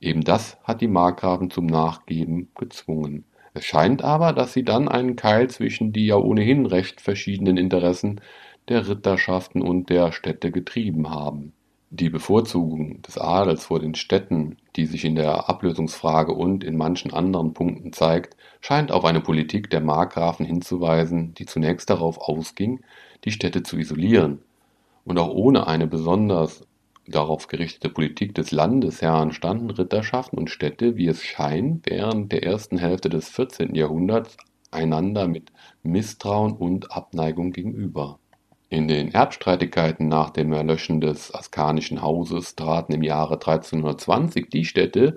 Eben das hat die Markgrafen zum Nachgeben gezwungen. Es scheint aber, dass sie dann einen Keil zwischen die ja ohnehin recht verschiedenen Interessen der Ritterschaften und der Städte getrieben haben. Die Bevorzugung des Adels vor den Städten, die sich in der Ablösungsfrage und in manchen anderen Punkten zeigt, scheint auf eine Politik der Markgrafen hinzuweisen, die zunächst darauf ausging, die Städte zu isolieren. Und auch ohne eine besonders darauf gerichtete Politik des Landesherrn standen Ritterschaften und Städte, wie es scheint, während der ersten Hälfte des 14. Jahrhunderts einander mit Misstrauen und Abneigung gegenüber. In den Erbstreitigkeiten nach dem Erlöschen des Askanischen Hauses traten im Jahre 1320 die Städte,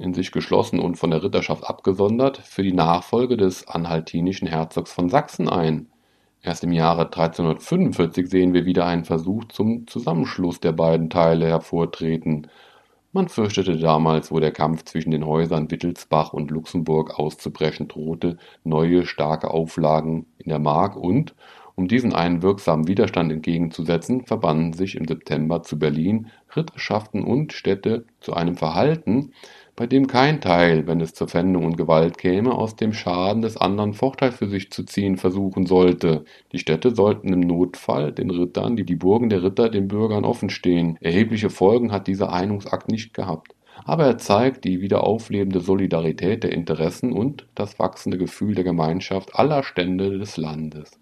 in sich geschlossen und von der Ritterschaft abgesondert, für die Nachfolge des anhaltinischen Herzogs von Sachsen ein. Erst im Jahre 1345 sehen wir wieder einen Versuch zum Zusammenschluss der beiden Teile hervortreten. Man fürchtete damals, wo der Kampf zwischen den Häusern Wittelsbach und Luxemburg auszubrechen drohte, neue starke Auflagen in der Mark und um diesen einen wirksamen Widerstand entgegenzusetzen, verbanden sich im September zu Berlin Ritterschaften und Städte zu einem Verhalten, bei dem kein Teil, wenn es zur Pfändung und Gewalt käme, aus dem Schaden des anderen Vorteil für sich zu ziehen versuchen sollte. Die Städte sollten im Notfall den Rittern, die die Burgen der Ritter den Bürgern offenstehen. Erhebliche Folgen hat dieser Einungsakt nicht gehabt. Aber er zeigt die wieder auflebende Solidarität der Interessen und das wachsende Gefühl der Gemeinschaft aller Stände des Landes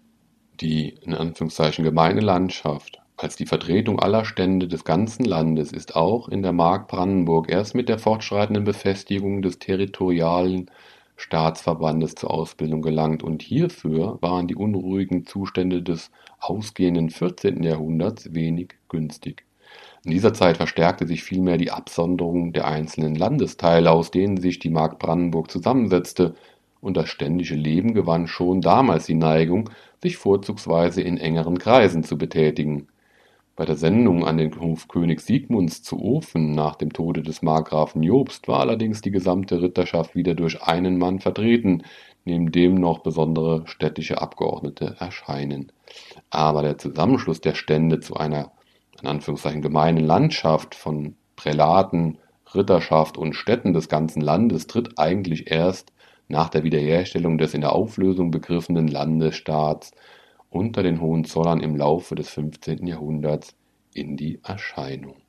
die in Anführungszeichen gemeine Landschaft als die Vertretung aller Stände des ganzen Landes ist auch in der Mark Brandenburg erst mit der fortschreitenden Befestigung des territorialen Staatsverbandes zur Ausbildung gelangt und hierfür waren die unruhigen Zustände des ausgehenden 14. Jahrhunderts wenig günstig. In dieser Zeit verstärkte sich vielmehr die Absonderung der einzelnen Landesteile, aus denen sich die Mark Brandenburg zusammensetzte, und das ständische Leben gewann schon damals die Neigung, sich vorzugsweise in engeren Kreisen zu betätigen. Bei der Sendung an den Hof König Sigmunds zu Ofen nach dem Tode des Markgrafen Jobst war allerdings die gesamte Ritterschaft wieder durch einen Mann vertreten, neben dem noch besondere städtische Abgeordnete erscheinen. Aber der Zusammenschluss der Stände zu einer in Anführungszeichen gemeinen Landschaft von Prälaten, Ritterschaft und Städten des ganzen Landes tritt eigentlich erst nach der Wiederherstellung des in der Auflösung begriffenen Landesstaats unter den Hohenzollern im Laufe des 15. Jahrhunderts in die Erscheinung